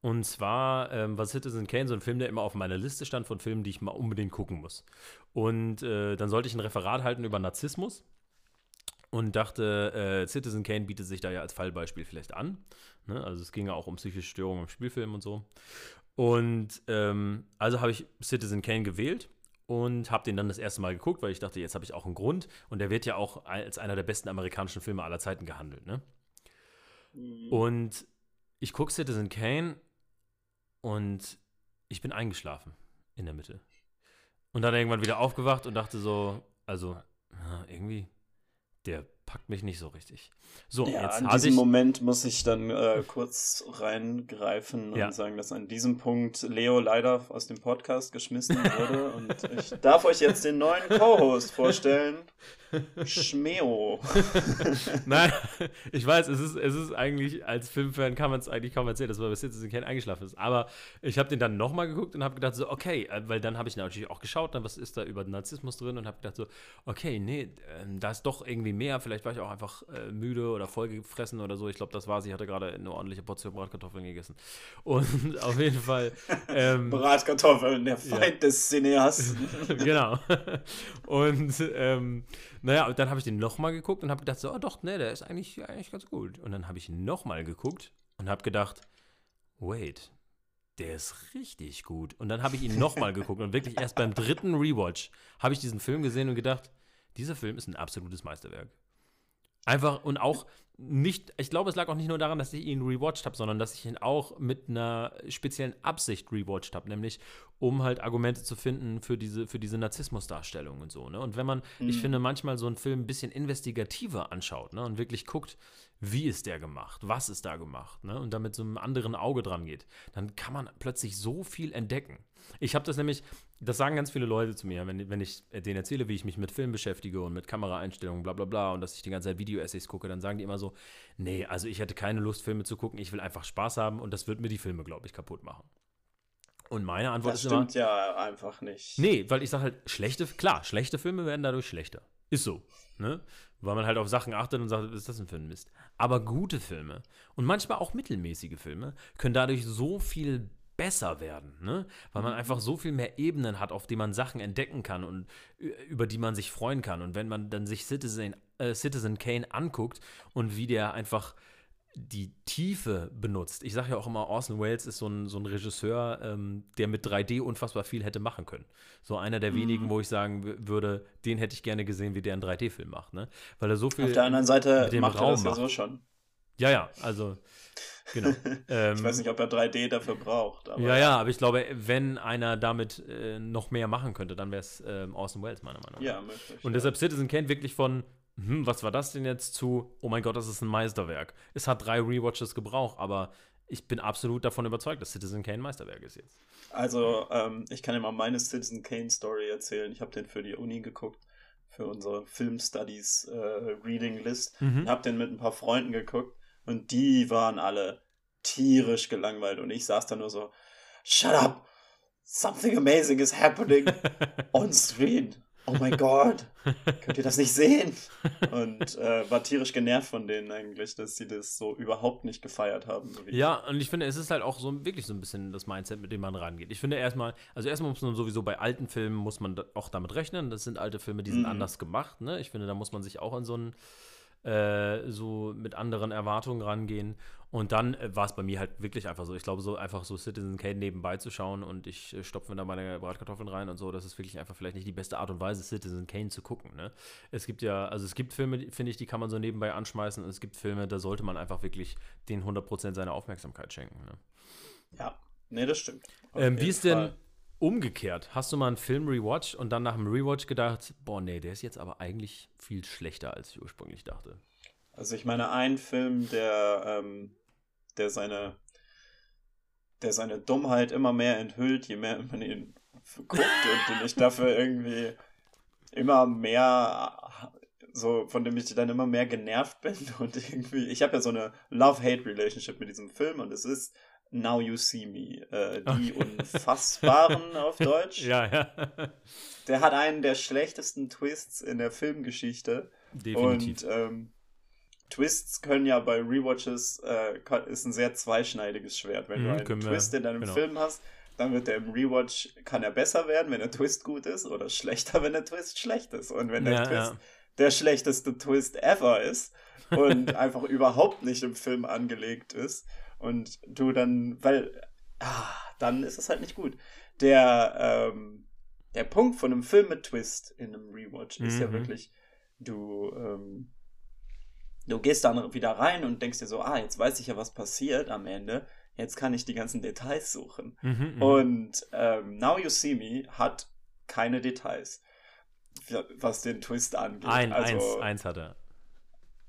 Und zwar ähm, war Citizen Kane so ein Film, der immer auf meiner Liste stand von Filmen, die ich mal unbedingt gucken muss. Und äh, dann sollte ich ein Referat halten über Narzissmus und dachte, äh, Citizen Kane bietet sich da ja als Fallbeispiel vielleicht an. Ne? Also es ging ja auch um psychische Störungen im Spielfilm und so. Und ähm, also habe ich Citizen Kane gewählt und habe den dann das erste Mal geguckt, weil ich dachte, jetzt habe ich auch einen Grund. Und der wird ja auch als einer der besten amerikanischen Filme aller Zeiten gehandelt. Ne? Mhm. Und ich gucke Citizen Kane und ich bin eingeschlafen in der Mitte. Und dann irgendwann wieder aufgewacht und dachte so, also irgendwie, der packt mich nicht so richtig. So, ja, jetzt an diesem ich, Moment muss ich dann äh, kurz reingreifen und ja. sagen, dass an diesem Punkt Leo leider aus dem Podcast geschmissen wurde und ich darf euch jetzt den neuen Co-Host vorstellen. Schmeo. Nein, ich weiß, es ist, es ist eigentlich, als Filmfan kann man es eigentlich kaum erzählen, dass man bis Citizen Kane eingeschlafen ist. Aber ich habe den dann nochmal geguckt und habe gedacht, so, okay, äh, weil dann habe ich natürlich auch geschaut, dann was ist da über Narzissmus drin und habe gedacht, so, okay, nee, äh, da ist doch irgendwie mehr. Vielleicht war ich auch einfach äh, müde oder vollgefressen oder so. Ich glaube, das war sie. Ich hatte gerade eine ordentliche Portion Bratkartoffeln gegessen. Und auf jeden Fall. Ähm, Bratkartoffeln, der Feind ja. des Cineasten. genau. Und ähm, naja, dann habe ich den nochmal geguckt und habe gedacht, so, oh doch, ne, der ist eigentlich, eigentlich ganz gut. Und dann habe ich nochmal geguckt und habe gedacht, wait, der ist richtig gut. Und dann habe ich ihn nochmal geguckt und wirklich erst beim dritten Rewatch habe ich diesen Film gesehen und gedacht, dieser Film ist ein absolutes Meisterwerk. Einfach und auch nicht, ich glaube, es lag auch nicht nur daran, dass ich ihn rewatcht habe, sondern dass ich ihn auch mit einer speziellen Absicht rewatcht habe, nämlich um halt Argumente zu finden für diese, für diese Narzissmusdarstellung und so. Ne? Und wenn man, mhm. ich finde, manchmal so einen Film ein bisschen investigativer anschaut ne? und wirklich guckt, wie ist der gemacht, was ist da gemacht, ne? und damit so einem anderen Auge dran geht, dann kann man plötzlich so viel entdecken. Ich habe das nämlich, das sagen ganz viele Leute zu mir, wenn, wenn ich denen erzähle, wie ich mich mit Film beschäftige und mit Kameraeinstellungen, bla bla bla, und dass ich die ganze Zeit Video-Essays gucke, dann sagen die immer so, nee, also ich hätte keine Lust, Filme zu gucken, ich will einfach Spaß haben und das wird mir die Filme, glaube ich, kaputt machen. Und meine Antwort das ist immer. Das stimmt ja einfach nicht. Nee, weil ich sage halt, schlechte, klar, schlechte Filme werden dadurch schlechter. Ist so. Ne? Weil man halt auf Sachen achtet und sagt, was ist das denn für ein Mist? Aber gute Filme und manchmal auch mittelmäßige Filme können dadurch so viel besser werden, ne? Weil man mhm. einfach so viel mehr Ebenen hat, auf die man Sachen entdecken kann und über die man sich freuen kann. Und wenn man dann sich Citizen, äh, Citizen Kane anguckt und wie der einfach die Tiefe benutzt. Ich sage ja auch immer, Orson Welles ist so ein, so ein Regisseur, ähm, der mit 3D unfassbar viel hätte machen können. So einer der mhm. wenigen, wo ich sagen würde, den hätte ich gerne gesehen, wie der einen 3D-Film macht. Ne? Weil er so viel. Auf der anderen Seite macht er das ja so schon. Ja, ja, also Genau. Ähm, ich weiß nicht, ob er 3D dafür braucht. ja, ja, aber ich glaube, wenn einer damit äh, noch mehr machen könnte, dann wäre es ähm, Orson Welles, meiner Meinung nach. Ja, möglich. Und deshalb Citizen kennt wirklich von, hm, was war das denn jetzt zu, oh mein Gott, das ist ein Meisterwerk. Es hat drei Rewatches gebraucht, aber ich bin absolut davon überzeugt, dass Citizen Kane ein Meisterwerk ist jetzt. Also, ähm, ich kann dir mal meine Citizen Kane Story erzählen. Ich habe den für die Uni geguckt, für unsere Film Studies äh, Reading List. Mhm. Ich habe den mit ein paar Freunden geguckt und die waren alle tierisch gelangweilt und ich saß da nur so, shut up, something amazing is happening on screen. Oh mein Gott, könnt ihr das nicht sehen? Und äh, war tierisch genervt von denen eigentlich, dass sie das so überhaupt nicht gefeiert haben. So ja, und ich finde, es ist halt auch so wirklich so ein bisschen das Mindset, mit dem man rangeht. Ich finde erstmal, also erstmal muss man sowieso bei alten Filmen muss man auch damit rechnen. Das sind alte Filme, die sind mhm. anders gemacht. Ne? Ich finde, da muss man sich auch an so einen äh, so mit anderen Erwartungen rangehen. Und dann äh, war es bei mir halt wirklich einfach so. Ich glaube, so einfach so Citizen Kane nebenbei zu schauen und ich äh, stopfe mir da meine Bratkartoffeln rein und so, das ist wirklich einfach vielleicht nicht die beste Art und Weise, Citizen Kane zu gucken. Ne? Es gibt ja, also es gibt Filme, finde ich, die kann man so nebenbei anschmeißen und es gibt Filme, da sollte man einfach wirklich den 100% seiner Aufmerksamkeit schenken. Ne? Ja, nee, das stimmt. Ähm, wie ist denn umgekehrt? Hast du mal einen Film rewatcht und dann nach dem Rewatch gedacht, boah, nee, der ist jetzt aber eigentlich viel schlechter, als ich ursprünglich dachte? Also ich meine, ein Film, der, ähm, der seine der seine Dummheit immer mehr enthüllt, je mehr man ihn guckt und den ich dafür irgendwie immer mehr so, von dem ich dann immer mehr genervt bin und irgendwie, ich habe ja so eine Love-Hate-Relationship mit diesem Film und es ist Now You See Me, äh, die okay. Unfassbaren auf Deutsch. Ja, ja. Der hat einen der schlechtesten Twists in der Filmgeschichte. Definitiv. Und ähm, Twists können ja bei Rewatches, äh, ist ein sehr zweischneidiges Schwert. Wenn mhm, du einen Twist wir, in deinem genau. Film hast, dann wird der im Rewatch, kann er besser werden, wenn der Twist gut ist, oder schlechter, wenn der Twist schlecht ist. Und wenn der ja, Twist ja. der schlechteste Twist ever ist und einfach überhaupt nicht im Film angelegt ist und du dann, weil, ah, dann ist es halt nicht gut. Der, ähm, der Punkt von einem Film mit Twist in einem Rewatch mhm. ist ja mhm. wirklich, du, ähm, du gehst dann wieder rein und denkst dir so, ah, jetzt weiß ich ja, was passiert am Ende. jetzt kann ich die ganzen Details suchen. Mhm, mhm. und ähm, Now You See Me hat keine Details, was den Twist angeht. Ein, also, eins, eins hat er.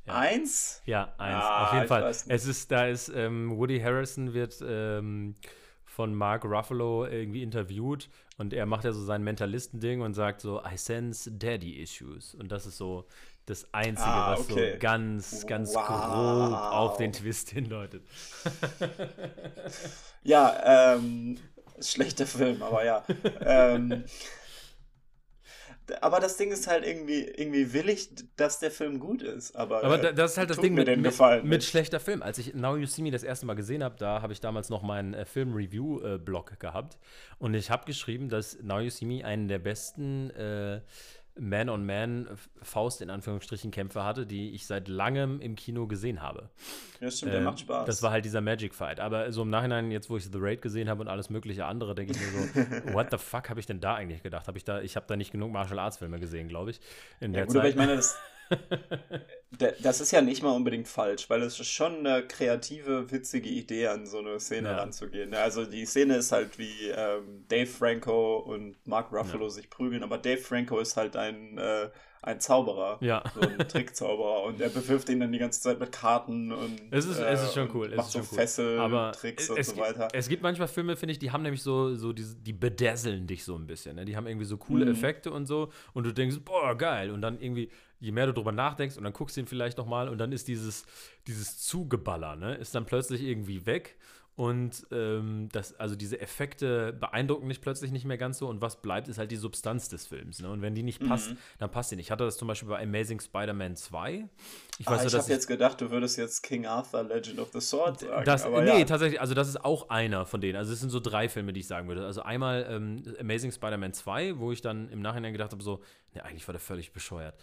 Ja. Eins? Ja, eins. Ah, auf jeden Fall. Es ist, da ist, ähm, Woody Harrison wird ähm, von Mark Ruffalo irgendwie interviewt und er macht ja so sein Mentalisten-Ding und sagt so, I sense Daddy Issues. Und das ist so das Einzige, ah, was okay. so ganz, ganz wow. grob auf den Twist hindeutet. ja, ähm, schlechter Film, aber ja. ähm, aber das Ding ist halt irgendwie, irgendwie will ich, dass der Film gut ist. Aber, aber das ist halt das Ding mit, mit, mit, schlechter Film. Als ich Now You See Me das erste Mal gesehen habe, da habe ich damals noch meinen äh, Film-Review-Blog äh, gehabt. Und ich habe geschrieben, dass Now You See Me einen der besten äh, Man-on-Man-Faust in Anführungsstrichen Kämpfe hatte, die ich seit langem im Kino gesehen habe. Ja, stimmt, der äh, macht Spaß. Das war halt dieser Magic Fight. Aber so im Nachhinein, jetzt wo ich The Raid gesehen habe und alles mögliche andere, denke ich mir so, what the fuck habe ich denn da eigentlich gedacht? Hab ich da, ich habe da nicht genug Martial Arts Filme gesehen, glaube ich. In ja, gut, Zeit. aber ich meine, das, das ist ja nicht mal unbedingt falsch, weil es ist schon eine kreative, witzige Idee, an so eine Szene ja. ranzugehen. Also die Szene ist halt wie ähm, Dave Franco und Mark Ruffalo ja. sich prügeln, aber Dave Franco ist halt ein, äh, ein Zauberer, ja. so ein Trickzauberer und er bewirft ihn dann die ganze Zeit mit Karten und es ist, äh, es ist schon cool. Es macht so cool. Fesseln, aber Tricks und so weiter. Es gibt manchmal Filme, finde ich, die haben nämlich so, so die, die bedasseln dich so ein bisschen. Ne? Die haben irgendwie so coole mhm. Effekte und so und du denkst, boah, geil. Und dann irgendwie je mehr du drüber nachdenkst und dann guckst du ihn vielleicht nochmal und dann ist dieses, dieses Zugeballer, ne, ist dann plötzlich irgendwie weg und ähm, das, also diese Effekte beeindrucken dich plötzlich nicht mehr ganz so und was bleibt, ist halt die Substanz des Films. Ne? Und wenn die nicht passt, mhm. dann passt die nicht. Ich hatte das zum Beispiel bei Amazing Spider-Man 2. Ich, ah, ich habe jetzt gedacht, du würdest jetzt King Arthur Legend of the Sword sagen. Das, nee, ja. tatsächlich, also das ist auch einer von denen. Also es sind so drei Filme, die ich sagen würde. Also einmal ähm, Amazing Spider-Man 2, wo ich dann im Nachhinein gedacht habe, so, ne, eigentlich war der völlig bescheuert.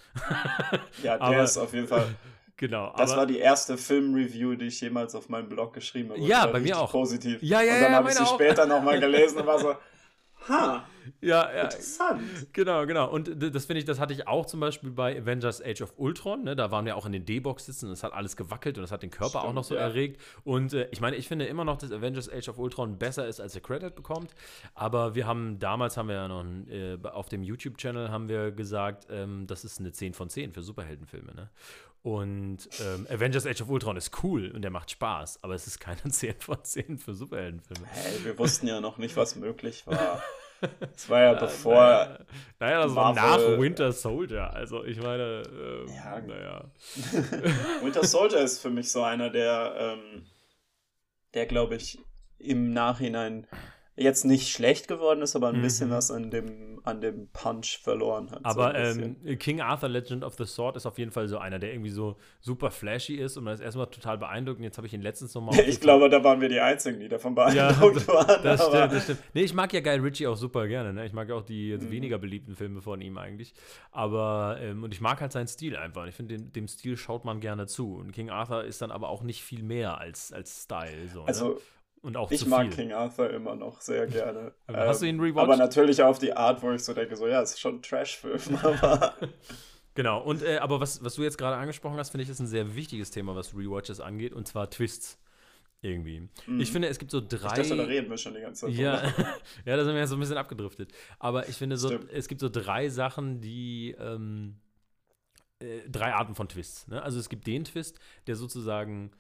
ja, der Aber, ist auf jeden Fall Genau. Das war die erste Filmreview, die ich jemals auf meinem Blog geschrieben habe. Ja, bei mir auch. Positiv. Ja, ja, und dann ja, habe ich sie später nochmal gelesen und war so, ha. Ja, ja. Interessant. Genau, genau. Und das finde ich, das hatte ich auch zum Beispiel bei Avengers Age of Ultron. Ne? Da waren wir auch in den D-Box sitzen und es hat alles gewackelt und das hat den Körper Stimmt, auch noch so ja. erregt. Und äh, ich meine, ich finde immer noch, dass Avengers Age of Ultron besser ist, als er Credit bekommt. Aber wir haben, damals haben wir ja noch äh, auf dem YouTube-Channel haben wir gesagt, ähm, das ist eine 10 von 10 für Superheldenfilme. Ne? Und ähm, Avengers Age of Ultron ist cool und der macht Spaß, aber es ist keine 10 von 10 für Superheldenfilme. Hey, wir wussten ja noch nicht, was möglich war. Es war ja bevor. Naja, das war nach Winter Soldier. Also, ich meine, ähm, ja, naja. Winter Soldier ist für mich so einer, der, ähm, der glaube ich, im Nachhinein jetzt nicht schlecht geworden ist, aber ein mhm. bisschen was an dem, an dem Punch verloren hat. Aber so ähm, King Arthur Legend of the Sword ist auf jeden Fall so einer, der irgendwie so super flashy ist und man ist erstmal total beeindruckt. Und jetzt habe ich ihn letztens nochmal. ich glaube, da waren wir die Einzigen, die davon beeindruckt ja, waren. Das stimmt, das stimmt. Nee, ich mag ja Guy Ritchie auch super gerne. Ne? Ich mag ja auch die mhm. weniger beliebten Filme von ihm eigentlich. Aber, ähm, und ich mag halt seinen Stil einfach. Ich finde, dem, dem, Stil schaut man gerne zu. Und King Arthur ist dann aber auch nicht viel mehr als, als Style. So, ne? also, ne? Und auch ich mag King Arthur immer noch sehr gerne. Hast du ihn rewatcht? Aber natürlich auf die Art, wo ich so denke, so ja, es ist schon ein Trash-Film, aber. genau, und äh, aber was, was du jetzt gerade angesprochen hast, finde ich, ist ein sehr wichtiges Thema, was Rewatches angeht, und zwar Twists. Irgendwie. Mhm. Ich finde, es gibt so drei. Ich dachte, da reden wir schon die ganze Zeit. Ja, ja da sind wir ja so ein bisschen abgedriftet. Aber ich finde, so, es gibt so drei Sachen, die. Ähm, äh, drei Arten von Twists. Ne? Also es gibt den Twist, der sozusagen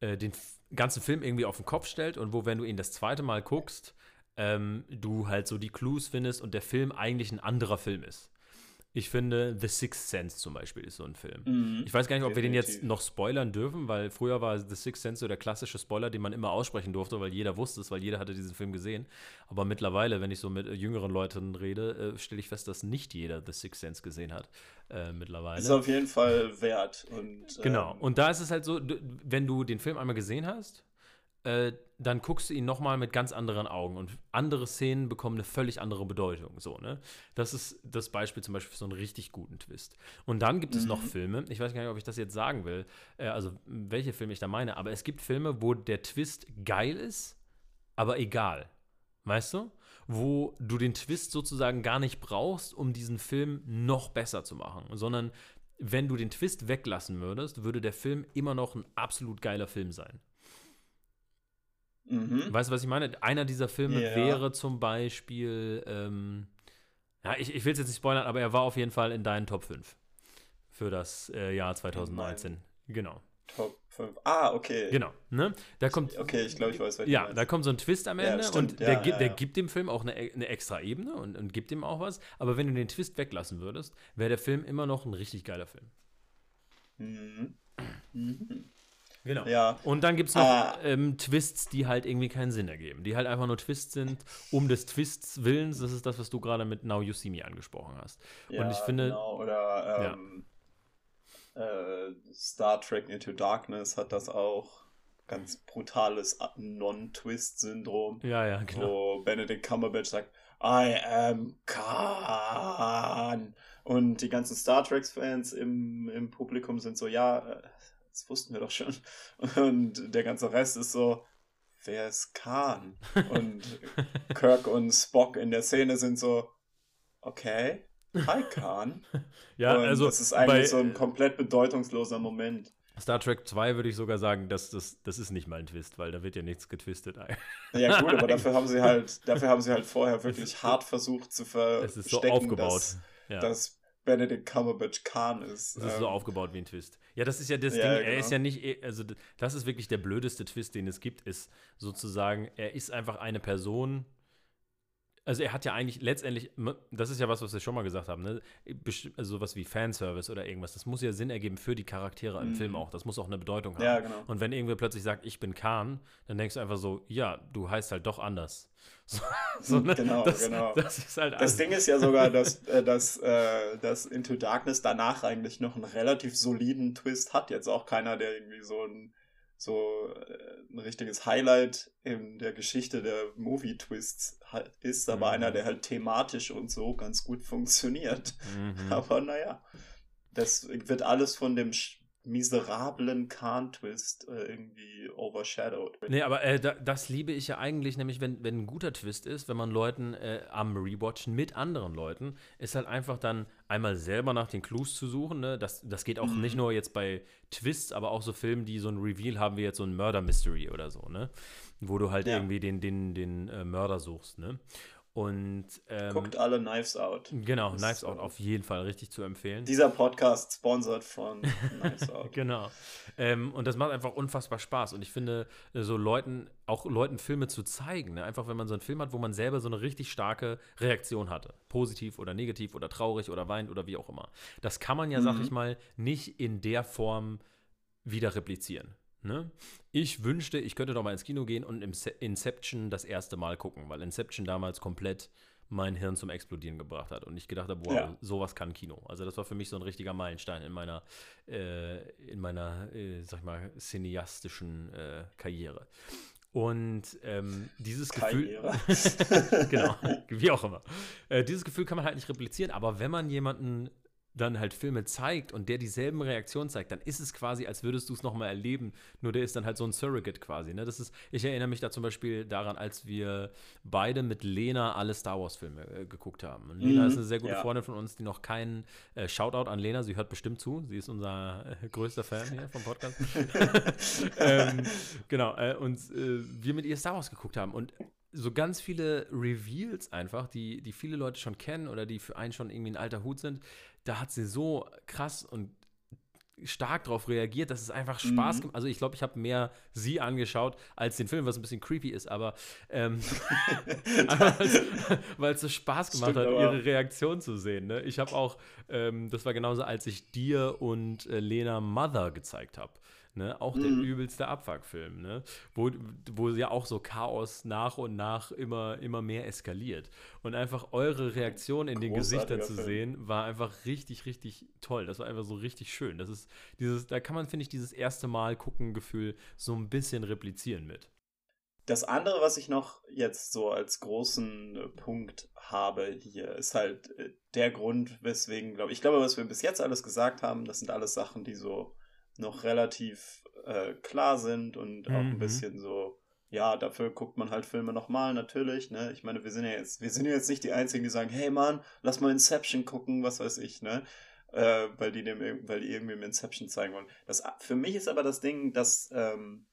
äh, den ganzen Film irgendwie auf den Kopf stellt und wo, wenn du ihn das zweite Mal guckst, ähm, du halt so die Clues findest und der Film eigentlich ein anderer Film ist. Ich finde, The Sixth Sense zum Beispiel ist so ein Film. Mhm, ich weiß gar nicht, ob definitiv. wir den jetzt noch spoilern dürfen, weil früher war The Sixth Sense so der klassische Spoiler, den man immer aussprechen durfte, weil jeder wusste es, weil jeder hatte diesen Film gesehen. Aber mittlerweile, wenn ich so mit jüngeren Leuten rede, äh, stelle ich fest, dass nicht jeder The Sixth Sense gesehen hat. Äh, mittlerweile. Ist auf jeden Fall wert. Und, genau. Ähm, und da ist es halt so, wenn du den Film einmal gesehen hast, äh, dann guckst du ihn nochmal mit ganz anderen Augen und andere Szenen bekommen eine völlig andere Bedeutung. So, ne? Das ist das Beispiel zum Beispiel für so einen richtig guten Twist. Und dann gibt es mhm. noch Filme, ich weiß gar nicht, ob ich das jetzt sagen will, äh, also welche Filme ich da meine, aber es gibt Filme, wo der Twist geil ist, aber egal. Weißt du? Wo du den Twist sozusagen gar nicht brauchst, um diesen Film noch besser zu machen, sondern wenn du den Twist weglassen würdest, würde der Film immer noch ein absolut geiler Film sein. Mhm. Weißt du, was ich meine? Einer dieser Filme yeah. wäre zum Beispiel, ähm, ja, ich, ich will es jetzt nicht spoilern, aber er war auf jeden Fall in deinen Top 5 für das äh, Jahr 2019. Genau. Top 5. Ah, okay. Genau. Ne? Da kommt, okay, ich glaube, ich weiß, was Ja, da kommt so ein Twist am Ende ja, und der, ja, gibt, der gibt dem Film auch eine, eine extra Ebene und, und gibt ihm auch was. Aber wenn du den Twist weglassen würdest, wäre der Film immer noch ein richtig geiler Film. Mhm. Mhm. Genau. Ja. Und dann gibt es noch ah. ähm, Twists, die halt irgendwie keinen Sinn ergeben. Die halt einfach nur Twists sind, um des Twists Willens. Das ist das, was du gerade mit Now You See Me angesprochen hast. Ja, und ich finde. Genau. Oder ähm, ja. äh, Star Trek Into Darkness hat das auch. Ganz brutales Non-Twist-Syndrom. Ja, ja, genau. Wo Benedict Cumberbatch sagt, I am Khan. Und die ganzen Star Trek-Fans im, im Publikum sind so, ja, äh, das wussten wir doch schon. Und der ganze Rest ist so, wer ist Khan? Und Kirk und Spock in der Szene sind so, okay, hi Khan. ja, und also. Das ist eigentlich bei, so ein komplett bedeutungsloser Moment. Star Trek 2 würde ich sogar sagen, dass das, das ist nicht mal ein Twist, weil da wird ja nichts getwistet. Ja, gut, aber dafür haben sie halt, dafür haben sie halt vorher wirklich hart versucht zu verstecken, es ist so aufgebaut. Dass, ja. dass Benedict Cumberbatch Khan ist. Das ist ähm, so aufgebaut wie ein Twist. Ja, das ist ja das ja, Ding. Genau. Er ist ja nicht, eh, also das ist wirklich der blödeste Twist, den es gibt, ist sozusagen, er ist einfach eine Person, also er hat ja eigentlich letztendlich, das ist ja was, was wir schon mal gesagt haben, ne? also sowas wie Fanservice oder irgendwas, das muss ja Sinn ergeben für die Charaktere im mhm. Film auch. Das muss auch eine Bedeutung haben. Ja, genau. Und wenn irgendwer plötzlich sagt, ich bin Khan, dann denkst du einfach so, ja, du heißt halt doch anders. So, so, ne? Genau, das, genau. Das, ist halt das Ding ist ja sogar, dass, äh, dass, äh, dass Into Darkness danach eigentlich noch einen relativ soliden Twist hat. Jetzt auch keiner, der irgendwie so ein so äh, ein richtiges Highlight in der Geschichte der Movie-Twists ist, aber mhm. einer, der halt thematisch und so ganz gut funktioniert. Mhm. Aber naja, das wird alles von dem miserablen Khan-Twist äh, irgendwie overshadowed. Nee, aber äh, da, das liebe ich ja eigentlich, nämlich wenn, wenn ein guter Twist ist, wenn man Leuten äh, am Rewatchen mit anderen Leuten, ist halt einfach dann einmal selber nach den Clues zu suchen. Ne? Das, das geht auch mhm. nicht nur jetzt bei Twists, aber auch so Filmen, die so ein Reveal haben, wie jetzt so ein Murder Mystery oder so, ne? Wo du halt ja. irgendwie den, den, den äh, Mörder suchst, ne? Und ähm, guckt alle Knives Out. Genau, das Knives Out auf jeden Fall richtig zu empfehlen. Dieser Podcast sponsert von Knives Out. genau. Ähm, und das macht einfach unfassbar Spaß. Und ich finde, so Leuten, auch Leuten Filme zu zeigen, ne? einfach wenn man so einen Film hat, wo man selber so eine richtig starke Reaktion hatte, positiv oder negativ oder traurig oder weint oder wie auch immer. Das kann man ja, mhm. sag ich mal, nicht in der Form wieder replizieren. Ne? Ich wünschte, ich könnte doch mal ins Kino gehen und Inception das erste Mal gucken, weil Inception damals komplett mein Hirn zum Explodieren gebracht hat und ich gedacht habe, wow, ja. sowas kann Kino. Also das war für mich so ein richtiger Meilenstein in meiner, äh, in meiner, äh, sag ich mal, cineastischen äh, Karriere. Und ähm, dieses Karriere. Gefühl, genau, wie auch immer. Äh, dieses Gefühl kann man halt nicht replizieren, aber wenn man jemanden dann halt Filme zeigt und der dieselben Reaktionen zeigt, dann ist es quasi, als würdest du es nochmal erleben, nur der ist dann halt so ein Surrogate quasi. Ne? Das ist, ich erinnere mich da zum Beispiel daran, als wir beide mit Lena alle Star Wars-Filme äh, geguckt haben. Und Lena mhm, ist eine sehr gute ja. Freundin von uns, die noch keinen äh, Shoutout an Lena, sie hört bestimmt zu, sie ist unser äh, größter Fan hier vom Podcast. ähm, genau, äh, und äh, wir mit ihr Star Wars geguckt haben und so ganz viele Reveals einfach, die, die viele Leute schon kennen oder die für einen schon irgendwie ein alter Hut sind, da hat sie so krass und stark darauf reagiert, dass es einfach Spaß mhm. gemacht Also ich glaube, ich habe mehr sie angeschaut als den Film, was ein bisschen creepy ist, aber ähm, weil es so Spaß gemacht Stimmt, hat, ihre Reaktion zu sehen. Ne? Ich habe auch, ähm, das war genauso, als ich dir und äh, Lena Mother gezeigt habe. Ne? Auch mhm. der übelste Abfuckfilm, ne? wo, wo ja auch so Chaos nach und nach immer, immer mehr eskaliert. Und einfach eure Reaktion in den Gesichtern zu sehen, war einfach richtig, richtig toll. Das war einfach so richtig schön. Das ist dieses, da kann man, finde ich, dieses erste Mal gucken Gefühl so ein bisschen replizieren mit. Das andere, was ich noch jetzt so als großen äh, Punkt habe hier, ist halt äh, der Grund, weswegen, glaube ich, glaube, was wir bis jetzt alles gesagt haben, das sind alles Sachen, die so noch relativ äh, klar sind und auch mhm. ein bisschen so, ja, dafür guckt man halt Filme nochmal, natürlich, ne? Ich meine, wir sind ja jetzt, wir sind ja jetzt nicht die Einzigen, die sagen, hey Mann, lass mal Inception gucken, was weiß ich, ne? Äh, weil die dem, weil die irgendwie Inception zeigen wollen. Das, für mich ist aber das Ding, dass ähm,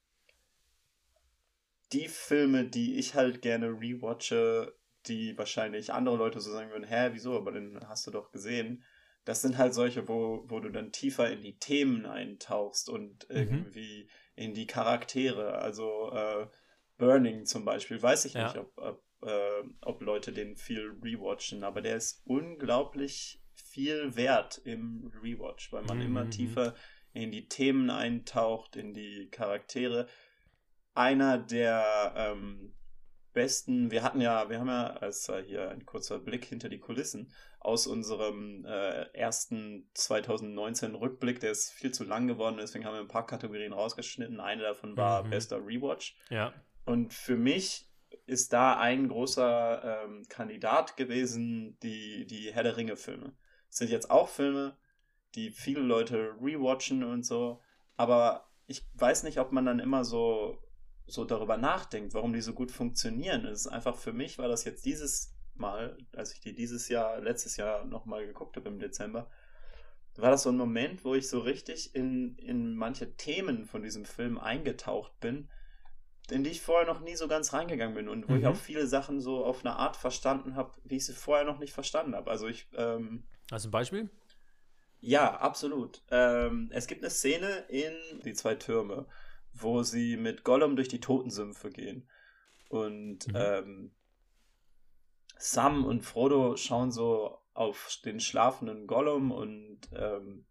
die Filme, die ich halt gerne rewatche, die wahrscheinlich andere Leute so sagen würden, hä, wieso, aber den hast du doch gesehen. Das sind halt solche, wo, wo du dann tiefer in die Themen eintauchst und mhm. irgendwie in die Charaktere. Also äh, Burning zum Beispiel, weiß ich ja. nicht, ob, ob, äh, ob Leute den viel rewatchen, aber der ist unglaublich viel wert im Rewatch, weil man mhm. immer tiefer in die Themen eintaucht, in die Charaktere. Einer der ähm, besten, wir hatten ja, wir haben ja, als hier ein kurzer Blick hinter die Kulissen, aus unserem äh, ersten 2019 Rückblick, der ist viel zu lang geworden, deswegen haben wir ein paar Kategorien rausgeschnitten. Eine davon war mhm. bester Rewatch. Ja. Und für mich ist da ein großer ähm, Kandidat gewesen, die, die Herr der Ringe-Filme. Das sind jetzt auch Filme, die viele Leute rewatchen und so, aber ich weiß nicht, ob man dann immer so, so darüber nachdenkt, warum die so gut funktionieren. Es ist einfach für mich, war das jetzt dieses Mal, als ich die dieses Jahr, letztes Jahr nochmal geguckt habe im Dezember, war das so ein Moment, wo ich so richtig in, in manche Themen von diesem Film eingetaucht bin, in die ich vorher noch nie so ganz reingegangen bin und wo mhm. ich auch viele Sachen so auf eine Art verstanden habe, wie ich sie vorher noch nicht verstanden habe. Also ich. Ähm, Hast du ein Beispiel? Ja, absolut. Ähm, es gibt eine Szene in Die zwei Türme, wo sie mit Gollum durch die Totensümpfe gehen. Und mhm. ähm, Sam und Frodo schauen so auf den schlafenden Gollum und, ähm,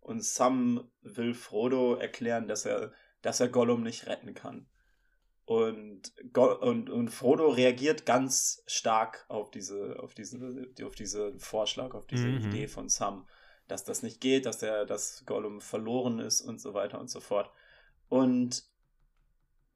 und Sam will Frodo erklären, dass er, dass er Gollum nicht retten kann. Und, und, und Frodo reagiert ganz stark auf diese, auf diese, auf diesen Vorschlag, auf diese mhm. Idee von Sam, dass das nicht geht, dass er, dass Gollum verloren ist und so weiter und so fort. Und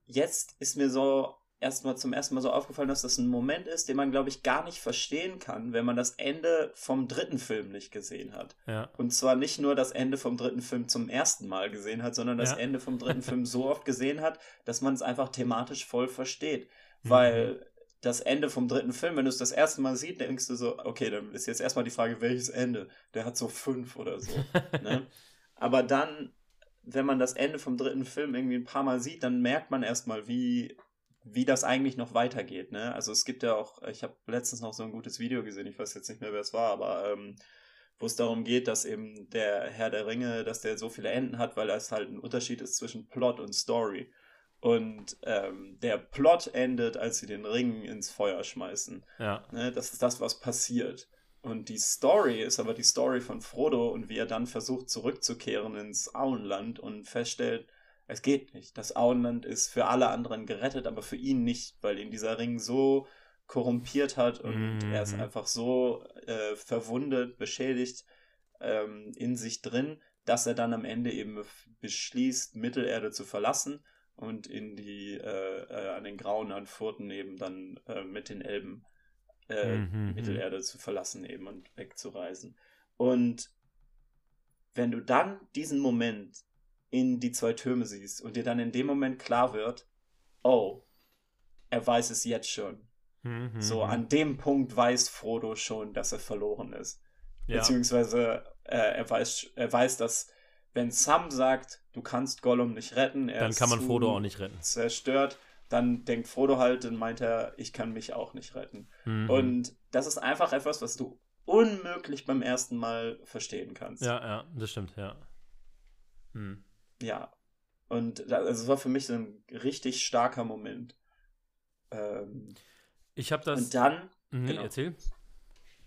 jetzt ist mir so erstmal zum ersten Mal so aufgefallen, dass das ein Moment ist, den man, glaube ich, gar nicht verstehen kann, wenn man das Ende vom dritten Film nicht gesehen hat. Ja. Und zwar nicht nur das Ende vom dritten Film zum ersten Mal gesehen hat, sondern das ja. Ende vom dritten Film so oft gesehen hat, dass man es einfach thematisch voll versteht. Mhm. Weil das Ende vom dritten Film, wenn du es das erste Mal siehst, denkst du so, okay, dann ist jetzt erstmal die Frage, welches Ende? Der hat so fünf oder so. ne? Aber dann, wenn man das Ende vom dritten Film irgendwie ein paar Mal sieht, dann merkt man erstmal, wie wie das eigentlich noch weitergeht. Ne? Also es gibt ja auch, ich habe letztens noch so ein gutes Video gesehen, ich weiß jetzt nicht mehr, wer es war, aber ähm, wo es darum geht, dass eben der Herr der Ringe, dass der so viele Enden hat, weil das halt ein Unterschied ist zwischen Plot und Story. Und ähm, der Plot endet, als sie den Ring ins Feuer schmeißen. Ja. Ne? Das ist das, was passiert. Und die Story ist aber die Story von Frodo und wie er dann versucht zurückzukehren ins Auenland und feststellt, es geht nicht. Das Auenland ist für alle anderen gerettet, aber für ihn nicht, weil ihn dieser Ring so korrumpiert hat und mhm. er ist einfach so äh, verwundet, beschädigt ähm, in sich drin, dass er dann am Ende eben beschließt, Mittelerde zu verlassen und in die äh, äh, an den grauen Anfurten eben dann äh, mit den Elben äh, mhm. Mittelerde zu verlassen eben und wegzureisen. Und wenn du dann diesen Moment in die zwei Türme siehst und dir dann in dem Moment klar wird, oh, er weiß es jetzt schon. Mhm. So, an dem Punkt weiß Frodo schon, dass er verloren ist. Ja. Beziehungsweise äh, er, weiß, er weiß, dass wenn Sam sagt, du kannst Gollum nicht retten, er dann kann man Frodo auch nicht retten. Zerstört, dann denkt Frodo halt und meint er, ich kann mich auch nicht retten. Mhm. Und das ist einfach etwas, was du unmöglich beim ersten Mal verstehen kannst. Ja, ja, das stimmt, ja. Hm ja. Und das, also es war für mich so ein richtig starker Moment. Ähm, ich habe das. Und dann. Nee, genau. erzähl.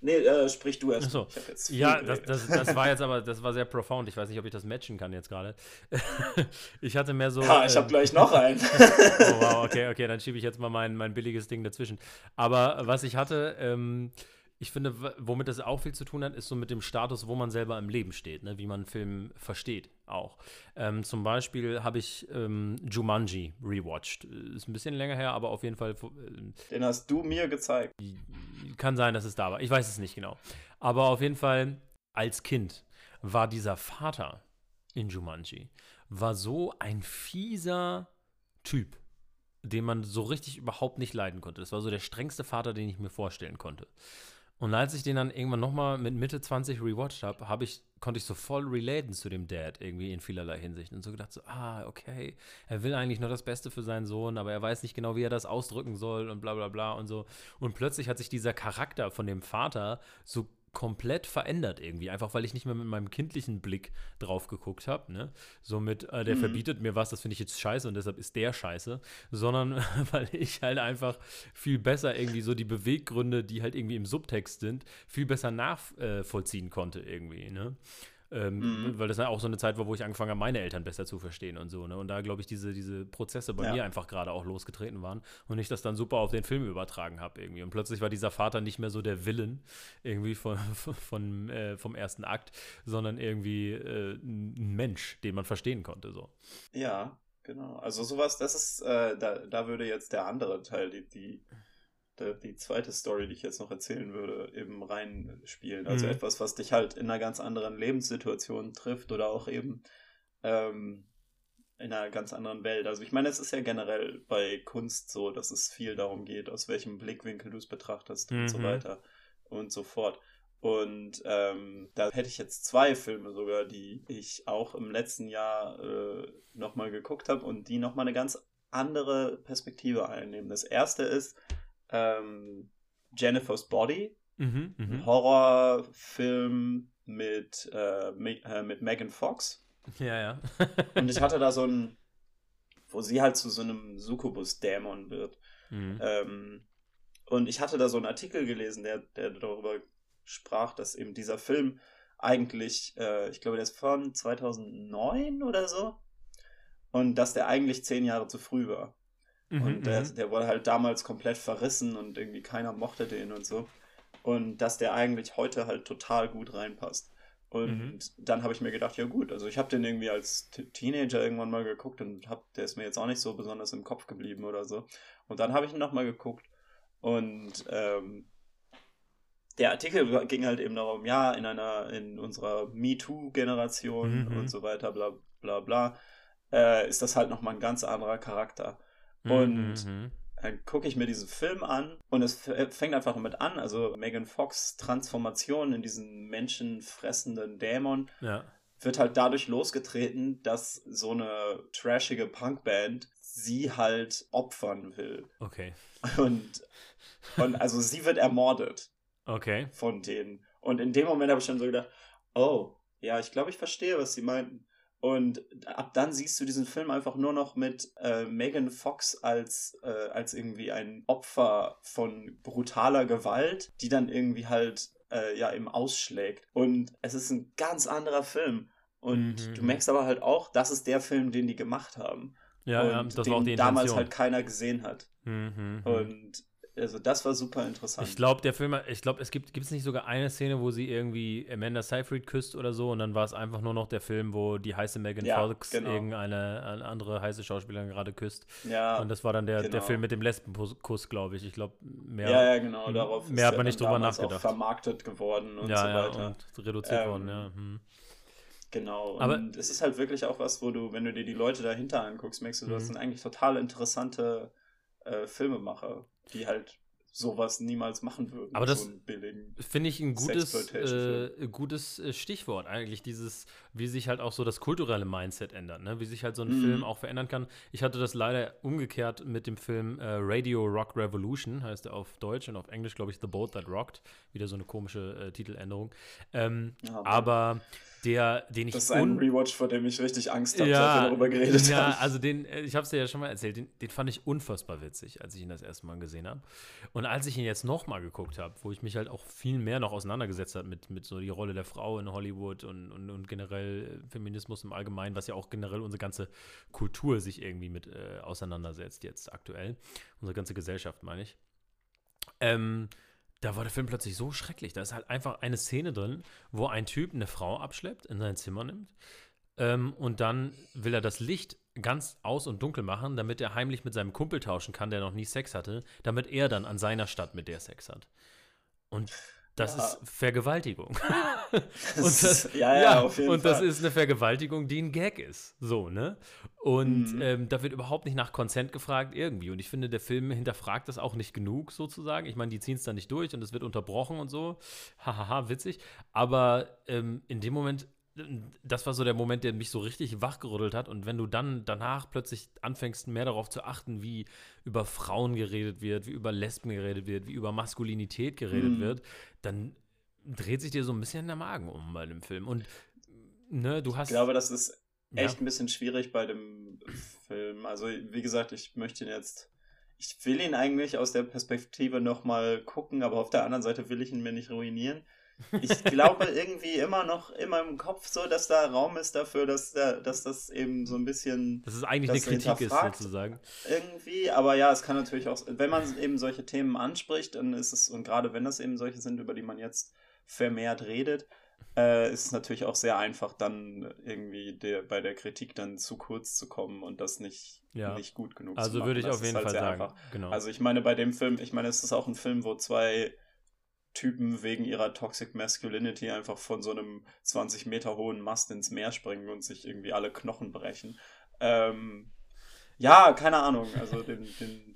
Nee, äh, sprich du erst. So. ja, das, das, das, war jetzt aber, das war sehr profound. Ich weiß nicht, ob ich das matchen kann jetzt gerade. ich hatte mehr so. Ja, ich habe ähm, gleich noch einen. oh, wow, okay, okay, dann schiebe ich jetzt mal mein, mein billiges Ding dazwischen. Aber was ich hatte, ähm, ich finde, womit das auch viel zu tun hat, ist so mit dem Status, wo man selber im Leben steht, ne? wie man einen Film versteht auch. Ähm, zum Beispiel habe ich ähm, Jumanji rewatcht. Ist ein bisschen länger her, aber auf jeden Fall. Äh, Den hast du mir gezeigt. Kann sein, dass es da war. Ich weiß es nicht genau. Aber auf jeden Fall, als Kind war dieser Vater in Jumanji, war so ein fieser Typ den man so richtig überhaupt nicht leiden konnte. Das war so der strengste Vater, den ich mir vorstellen konnte. Und als ich den dann irgendwann nochmal mit Mitte 20 rewatcht habe, hab ich, konnte ich so voll relaten zu dem Dad irgendwie in vielerlei Hinsicht. Und so gedacht, so, ah, okay, er will eigentlich nur das Beste für seinen Sohn, aber er weiß nicht genau, wie er das ausdrücken soll und bla bla bla und so. Und plötzlich hat sich dieser Charakter von dem Vater so komplett verändert irgendwie, einfach weil ich nicht mehr mit meinem kindlichen Blick drauf geguckt habe, ne? So mit, äh, der mhm. verbietet mir was, das finde ich jetzt scheiße und deshalb ist der scheiße, sondern weil ich halt einfach viel besser irgendwie so die Beweggründe, die halt irgendwie im Subtext sind, viel besser nachvollziehen konnte irgendwie, ne? Ähm, mhm. Weil das ja auch so eine Zeit war, wo ich angefangen habe, meine Eltern besser zu verstehen und so. Ne? Und da, glaube ich, diese, diese Prozesse bei ja. mir einfach gerade auch losgetreten waren und ich das dann super auf den Film übertragen habe irgendwie. Und plötzlich war dieser Vater nicht mehr so der Willen irgendwie von, von, äh, vom ersten Akt, sondern irgendwie äh, ein Mensch, den man verstehen konnte. So. Ja, genau. Also sowas, das ist, äh, da, da würde jetzt der andere Teil, die, die die zweite Story, die ich jetzt noch erzählen würde, eben reinspielen. Also mhm. etwas, was dich halt in einer ganz anderen Lebenssituation trifft oder auch eben ähm, in einer ganz anderen Welt. Also ich meine, es ist ja generell bei Kunst so, dass es viel darum geht, aus welchem Blickwinkel du es betrachtest mhm. und so mhm. weiter und so fort. Und ähm, da hätte ich jetzt zwei Filme sogar, die ich auch im letzten Jahr äh, nochmal geguckt habe und die nochmal eine ganz andere Perspektive einnehmen. Das erste ist ähm, Jennifer's Body, mhm, ein mhm. Horrorfilm mit, äh, äh, mit Megan Fox. Ja, ja. und ich hatte da so ein, wo sie halt zu so einem Succubus-Dämon wird. Mhm. Ähm, und ich hatte da so einen Artikel gelesen, der, der darüber sprach, dass eben dieser Film eigentlich, äh, ich glaube, der ist von 2009 oder so, und dass der eigentlich zehn Jahre zu früh war. Mhm, und der, mhm. der wurde halt damals komplett verrissen und irgendwie keiner mochte den und so. Und dass der eigentlich heute halt total gut reinpasst. Und mhm. dann habe ich mir gedacht, ja gut, also ich habe den irgendwie als Teenager irgendwann mal geguckt und hab, der ist mir jetzt auch nicht so besonders im Kopf geblieben oder so. Und dann habe ich ihn nochmal geguckt und ähm, der Artikel ging halt eben darum, ja, in einer, in unserer MeToo-Generation mhm. und so weiter, bla bla bla, äh, ist das halt nochmal ein ganz anderer Charakter. Und mhm. dann gucke ich mir diesen Film an und es fängt einfach damit an. Also Megan Fox Transformation in diesen menschenfressenden Dämon ja. wird halt dadurch losgetreten, dass so eine trashige Punkband sie halt opfern will. Okay. Und, und also sie wird ermordet. Okay. Von denen. Und in dem Moment habe ich dann so gedacht, oh, ja, ich glaube, ich verstehe, was sie meinten. Und ab dann siehst du diesen Film einfach nur noch mit äh, Megan Fox als, äh, als irgendwie ein Opfer von brutaler Gewalt, die dann irgendwie halt äh, ja eben ausschlägt. Und es ist ein ganz anderer Film. Und mhm. du merkst aber halt auch, das ist der Film, den die gemacht haben. Ja, und ja das den war auch die damals halt keiner gesehen hat. Mhm. Und also das war super interessant. Ich glaube, der Film, ich glaube, es gibt, gibt es nicht sogar eine Szene, wo sie irgendwie Amanda Seyfried küsst oder so und dann war es einfach nur noch der Film, wo die heiße Megan ja, Fox genau. irgendeine eine andere heiße Schauspielerin gerade küsst. Ja. Und das war dann der, genau. der Film mit dem Lesbenkuss, glaube ich. Ich glaube, mehr. Ja, ja, genau. Darauf mehr hat man nicht drüber nachgedacht. Auch vermarktet geworden und ja, so weiter. Ja, und reduziert ähm, worden, ja. Hm. Genau. Aber und es ist halt wirklich auch was, wo du, wenn du dir die Leute dahinter anguckst, merkst du, du hast mhm. eigentlich total interessante äh, Filmemacher, die halt sowas niemals machen würden. Aber das so finde ich ein gutes, äh, gutes äh, Stichwort eigentlich, dieses, wie sich halt auch so das kulturelle Mindset ändert, ne? wie sich halt so ein mhm. Film auch verändern kann. Ich hatte das leider umgekehrt mit dem Film äh, Radio Rock Revolution, heißt er auf Deutsch und auf Englisch, glaube ich, The Boat That Rocked. Wieder so eine komische äh, Titeländerung. Ähm, ja, aber der, den ich. Das ist ein Rewatch, vor dem ich richtig Angst habe, ja, seit wir darüber geredet ja, haben. Ja, also den, äh, ich habe es dir ja schon mal erzählt, den, den, fand ich unfassbar witzig, als ich ihn das erste Mal gesehen habe. Und als ich ihn jetzt nochmal geguckt habe, wo ich mich halt auch viel mehr noch auseinandergesetzt habe mit, mit so die Rolle der Frau in Hollywood und, und, und generell Feminismus im Allgemeinen, was ja auch generell unsere ganze Kultur sich irgendwie mit äh, auseinandersetzt jetzt aktuell. Unsere ganze Gesellschaft, meine ich. Ähm, da war der Film plötzlich so schrecklich. Da ist halt einfach eine Szene drin, wo ein Typ eine Frau abschleppt, in sein Zimmer nimmt. Ähm, und dann will er das Licht ganz aus und dunkel machen, damit er heimlich mit seinem Kumpel tauschen kann, der noch nie Sex hatte, damit er dann an seiner Stadt mit der Sex hat. Und das ja. ist Vergewaltigung. und das, ja, ja, ja, auf jeden und Fall. das ist eine Vergewaltigung, die ein Gag ist. So, ne? Und mhm. ähm, da wird überhaupt nicht nach Konsent gefragt, irgendwie. Und ich finde, der Film hinterfragt das auch nicht genug, sozusagen. Ich meine, die ziehen es dann nicht durch und es wird unterbrochen und so. Hahaha, witzig. Aber ähm, in dem Moment das war so der Moment, der mich so richtig wachgerüttelt hat. Und wenn du dann danach plötzlich anfängst, mehr darauf zu achten, wie über Frauen geredet wird, wie über Lesben geredet wird, wie über Maskulinität geredet mhm. wird, dann dreht sich dir so ein bisschen der Magen um bei dem Film. Und ne, du hast. Ich glaube, das ist echt ja. ein bisschen schwierig bei dem Film. Also, wie gesagt, ich möchte ihn jetzt. Ich will ihn eigentlich aus der Perspektive nochmal gucken, aber auf der anderen Seite will ich ihn mir nicht ruinieren ich glaube irgendwie immer noch immer im Kopf so, dass da Raum ist dafür, dass, der, dass das eben so ein bisschen. Dass es eigentlich eine Kritik ist, sozusagen. Irgendwie, aber ja, es kann natürlich auch, wenn man eben solche Themen anspricht, dann ist es, und gerade wenn das eben solche sind, über die man jetzt vermehrt redet, äh, ist es natürlich auch sehr einfach, dann irgendwie der, bei der Kritik dann zu kurz zu kommen und das nicht, ja. nicht gut genug also zu machen. Also würde ich das auf jeden halt Fall sagen. Genau. Also ich meine, bei dem Film, ich meine, es ist auch ein Film, wo zwei Typen wegen ihrer Toxic Masculinity einfach von so einem 20 Meter hohen Mast ins Meer springen und sich irgendwie alle Knochen brechen. Ähm, ja, keine Ahnung. Also den, den,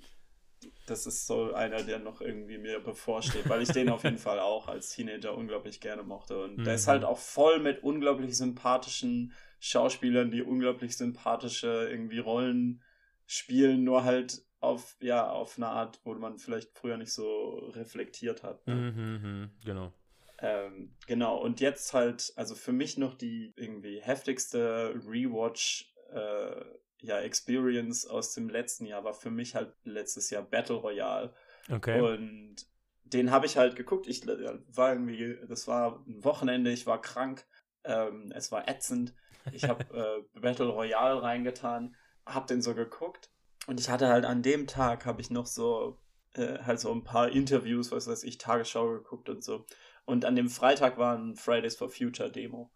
das ist so einer, der noch irgendwie mir bevorsteht, weil ich den auf jeden Fall auch als Teenager unglaublich gerne mochte. Und mhm. der ist halt auch voll mit unglaublich sympathischen Schauspielern, die unglaublich sympathische irgendwie Rollen spielen, nur halt auf, ja, auf eine Art, wo man vielleicht früher nicht so reflektiert hat. Ne? Mhm, mhm, genau. Ähm, genau, und jetzt halt, also für mich noch die irgendwie heftigste Rewatch äh, ja, Experience aus dem letzten Jahr war für mich halt letztes Jahr Battle Royale. Okay. Und den habe ich halt geguckt. Ich war irgendwie, das war ein Wochenende, ich war krank, ähm, es war ätzend. Ich habe äh, Battle Royale reingetan, habe den so geguckt und ich hatte halt an dem Tag, habe ich noch so, äh, halt so ein paar Interviews, was weiß ich, Tagesschau geguckt und so. Und an dem Freitag war ein Fridays for Future Demo.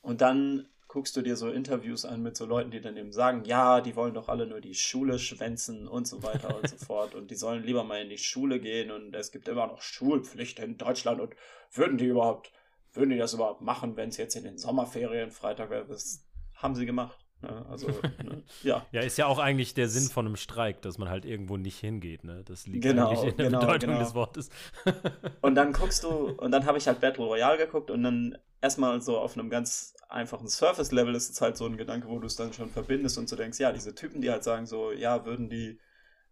Und dann guckst du dir so Interviews an mit so Leuten, die dann eben sagen, ja, die wollen doch alle nur die Schule schwänzen und so weiter und so fort. Und die sollen lieber mal in die Schule gehen und es gibt immer noch Schulpflicht in Deutschland und würden die überhaupt, würden die das überhaupt machen, wenn es jetzt in den Sommerferien Freitag wäre? Das haben sie gemacht. Ja, also, ne, ja. Ja, ist ja auch eigentlich der Sinn von einem Streik, dass man halt irgendwo nicht hingeht, ne? Das liegt genau, eigentlich in der genau, Bedeutung genau. des Wortes. und dann guckst du, und dann habe ich halt Battle Royale geguckt und dann erstmal so auf einem ganz einfachen Surface-Level ist es halt so ein Gedanke, wo du es dann schon verbindest und so denkst, ja, diese Typen, die halt sagen so, ja, würden die,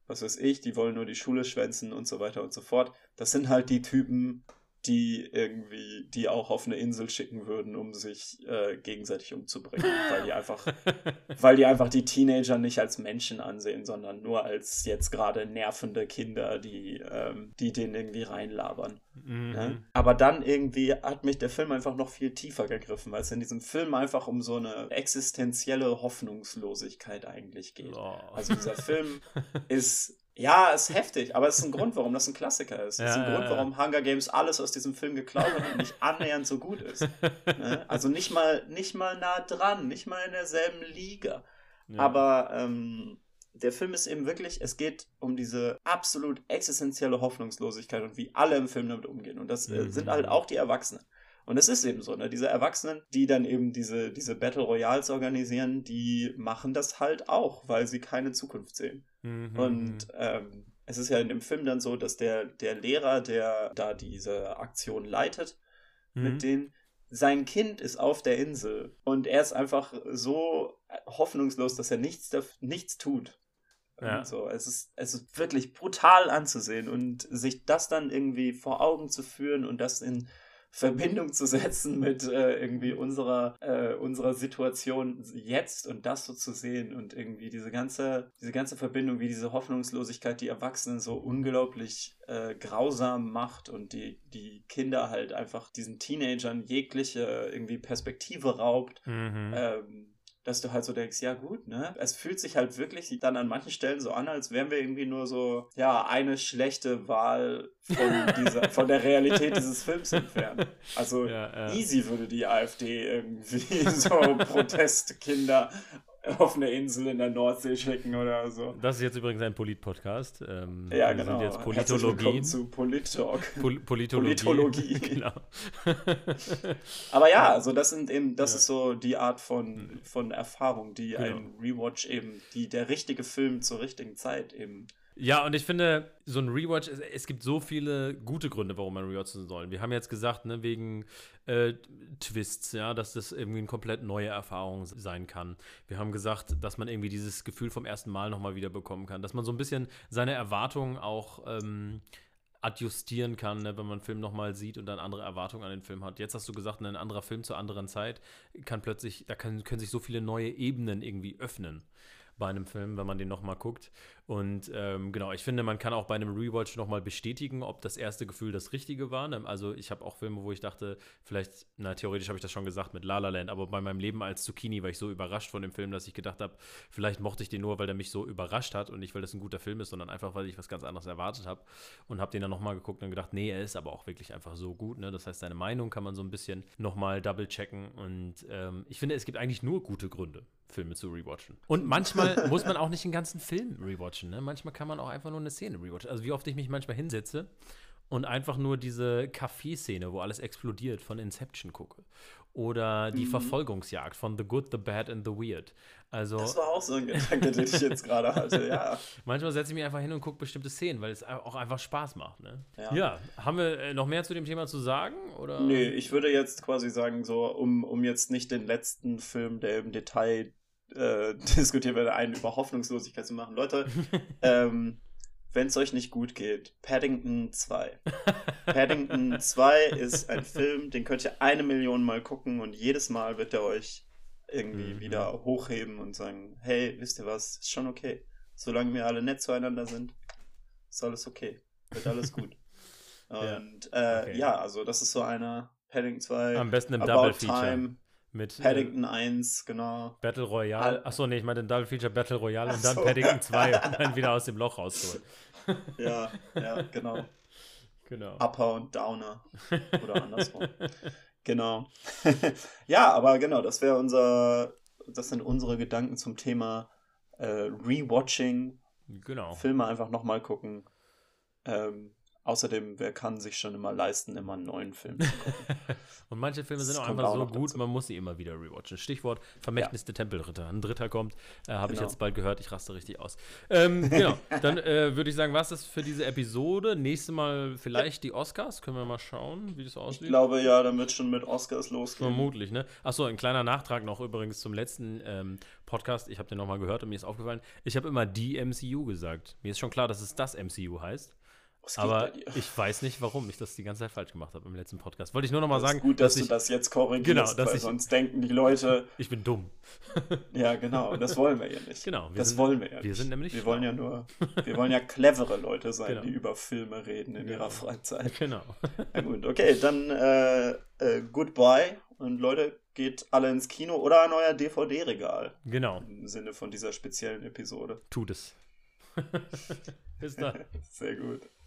was weiß ich, die wollen nur die Schule schwänzen und so weiter und so fort. Das sind halt die Typen, die irgendwie die auch auf eine Insel schicken würden, um sich äh, gegenseitig umzubringen, weil die einfach, weil die einfach die Teenager nicht als Menschen ansehen, sondern nur als jetzt gerade nervende Kinder, die, ähm, die den irgendwie reinlabern. Mhm. Ne? Aber dann irgendwie hat mich der Film einfach noch viel tiefer gegriffen, weil es in diesem Film einfach um so eine existenzielle Hoffnungslosigkeit eigentlich geht. Oh. Also dieser Film ist ja, ist heftig, aber es ist ein Grund, warum das ein Klassiker ist. Es ja, ist ein ja, Grund, warum Hunger Games alles aus diesem Film geklaut hat und nicht annähernd so gut ist. Ne? Also nicht mal, nicht mal nah dran, nicht mal in derselben Liga. Ja. Aber ähm, der Film ist eben wirklich, es geht um diese absolut existenzielle Hoffnungslosigkeit und wie alle im Film damit umgehen. Und das äh, mhm. sind halt auch die Erwachsenen. Und es ist eben so, ne? Diese Erwachsenen, die dann eben diese, diese Battle Royals organisieren, die machen das halt auch, weil sie keine Zukunft sehen. Mhm. Und ähm, es ist ja in dem Film dann so, dass der, der Lehrer, der da diese Aktion leitet, mhm. mit denen, sein Kind ist auf der Insel und er ist einfach so hoffnungslos, dass er nichts, nichts tut. Ja. So, es ist, es ist wirklich brutal anzusehen und sich das dann irgendwie vor Augen zu führen und das in Verbindung zu setzen mit äh, irgendwie unserer, äh, unserer Situation jetzt und das so zu sehen und irgendwie diese ganze, diese ganze Verbindung, wie diese Hoffnungslosigkeit die Erwachsenen so unglaublich äh, grausam macht und die, die Kinder halt einfach diesen Teenagern jegliche irgendwie Perspektive raubt. Mhm. Ähm, dass du halt so denkst, ja gut, ne? Es fühlt sich halt wirklich dann an manchen Stellen so an, als wären wir irgendwie nur so, ja, eine schlechte Wahl von, dieser, von der Realität dieses Films entfernt. Also ja, ja. easy würde die AfD irgendwie so Protestkinder auf eine Insel in der Nordsee schicken oder so. Das ist jetzt übrigens ein Polit-Podcast. Ähm, ja, genau. jetzt Politologie. zu Polit-Talk. Pol Politologie. Politologie. genau. Aber ja, also das sind eben, das ja. ist so die Art von, von Erfahrung, die genau. ein Rewatch eben, die der richtige Film zur richtigen Zeit eben ja, und ich finde, so ein Rewatch, es, gibt so viele gute Gründe, warum man rewatchen soll. Wir haben jetzt gesagt, ne, wegen äh, Twists, ja, dass das irgendwie eine komplett neue Erfahrung sein kann. Wir haben gesagt, dass man irgendwie dieses Gefühl vom ersten Mal nochmal wieder bekommen kann, dass man so ein bisschen seine Erwartungen auch ähm, adjustieren kann, ne, wenn man einen Film nochmal sieht und dann andere Erwartungen an den Film hat. Jetzt hast du gesagt, ein anderer Film zur anderen Zeit kann plötzlich, da kann, können sich so viele neue Ebenen irgendwie öffnen bei einem Film, wenn man den nochmal guckt. Und ähm, genau, ich finde, man kann auch bei einem Rewatch nochmal bestätigen, ob das erste Gefühl das richtige war. Ne, also ich habe auch Filme, wo ich dachte, vielleicht, na theoretisch habe ich das schon gesagt mit La La Land, aber bei meinem Leben als Zucchini war ich so überrascht von dem Film, dass ich gedacht habe, vielleicht mochte ich den nur, weil der mich so überrascht hat und nicht, weil das ein guter Film ist, sondern einfach, weil ich was ganz anderes erwartet habe. Und habe den dann nochmal geguckt und gedacht, nee, er ist aber auch wirklich einfach so gut. Ne? Das heißt, seine Meinung kann man so ein bisschen nochmal double checken. Und ähm, ich finde, es gibt eigentlich nur gute Gründe Filme zu rewatchen. Und manchmal muss man auch nicht den ganzen Film rewatchen. Ne? Manchmal kann man auch einfach nur eine Szene rewatchen. Also wie oft ich mich manchmal hinsetze und einfach nur diese Café-Szene, wo alles explodiert, von Inception gucke. Oder die mhm. Verfolgungsjagd von The Good, The Bad and The Weird. Also, das war auch so ein Gedanke, den ich jetzt gerade hatte, ja. Manchmal setze ich mich einfach hin und gucke bestimmte Szenen, weil es auch einfach Spaß macht. Ne? Ja. ja. haben wir äh, noch mehr zu dem Thema zu sagen? Oder? Nee, ich würde jetzt quasi sagen, so, um, um jetzt nicht den letzten Film, der im Detail äh, diskutieren wir einen über Hoffnungslosigkeit zu machen. Leute, ähm, wenn es euch nicht gut geht, Paddington 2. Paddington 2 ist ein Film, den könnt ihr eine Million Mal gucken und jedes Mal wird er euch irgendwie mhm. wieder hochheben und sagen, hey, wisst ihr was, ist schon okay. Solange wir alle nett zueinander sind, ist alles okay. Wird alles gut. und ja, äh, okay. ja also das ist so einer Paddington 2. Am besten im Double Feature. Mit, Paddington äh, 1, genau. Battle Royale. Achso, nee, ich meine den Double Feature Battle Royale und dann so, Paddington 2 und dann wieder aus dem Loch rauszuholen. ja, ja, genau. Genau. Upper und Downer. Oder andersrum. genau. ja, aber genau, das wäre unser, das sind unsere Gedanken zum Thema äh, Rewatching. Genau. Filme einfach nochmal gucken. Ähm, Außerdem, wer kann sich schon immer leisten, immer einen neuen Film zu gucken? und manche Filme das sind auch einfach auch so gut, dazu. man muss sie immer wieder rewatchen. Stichwort Vermächtnis ja. der Tempelritter. Ein dritter kommt, äh, habe genau. ich jetzt bald gehört, ich raste richtig aus. Ähm, genau, dann äh, würde ich sagen, was ist für diese Episode? Nächste Mal vielleicht ja. die Oscars, können wir mal schauen, wie das aussieht. Ich glaube ja, dann wird schon mit Oscars losgehen. Vermutlich, ne? Achso, ein kleiner Nachtrag noch übrigens zum letzten ähm, Podcast. Ich habe den nochmal gehört und mir ist aufgefallen, ich habe immer die MCU gesagt. Mir ist schon klar, dass es das MCU heißt. Aber ich weiß nicht, warum ich das die ganze Zeit falsch gemacht habe im letzten Podcast. Wollte ich nur noch mal sagen. Gut, dass, dass ich, du das jetzt korrigierst, genau, dass weil ich, sonst denken die Leute. Ich bin dumm. ja, genau. Und das wollen wir ja nicht. Genau. das sind, wollen wir ja nicht. Wir sind nämlich. Wir wollen ja nur. Wir wollen ja clevere Leute sein, genau. die über Filme reden in genau. ihrer Freizeit. Genau. Na gut, okay, dann äh, äh, goodbye und Leute, geht alle ins Kino oder ein neuer DVD-Regal. Genau. Im Sinne von dieser speziellen Episode. Tut es. Bis dann. Sehr gut.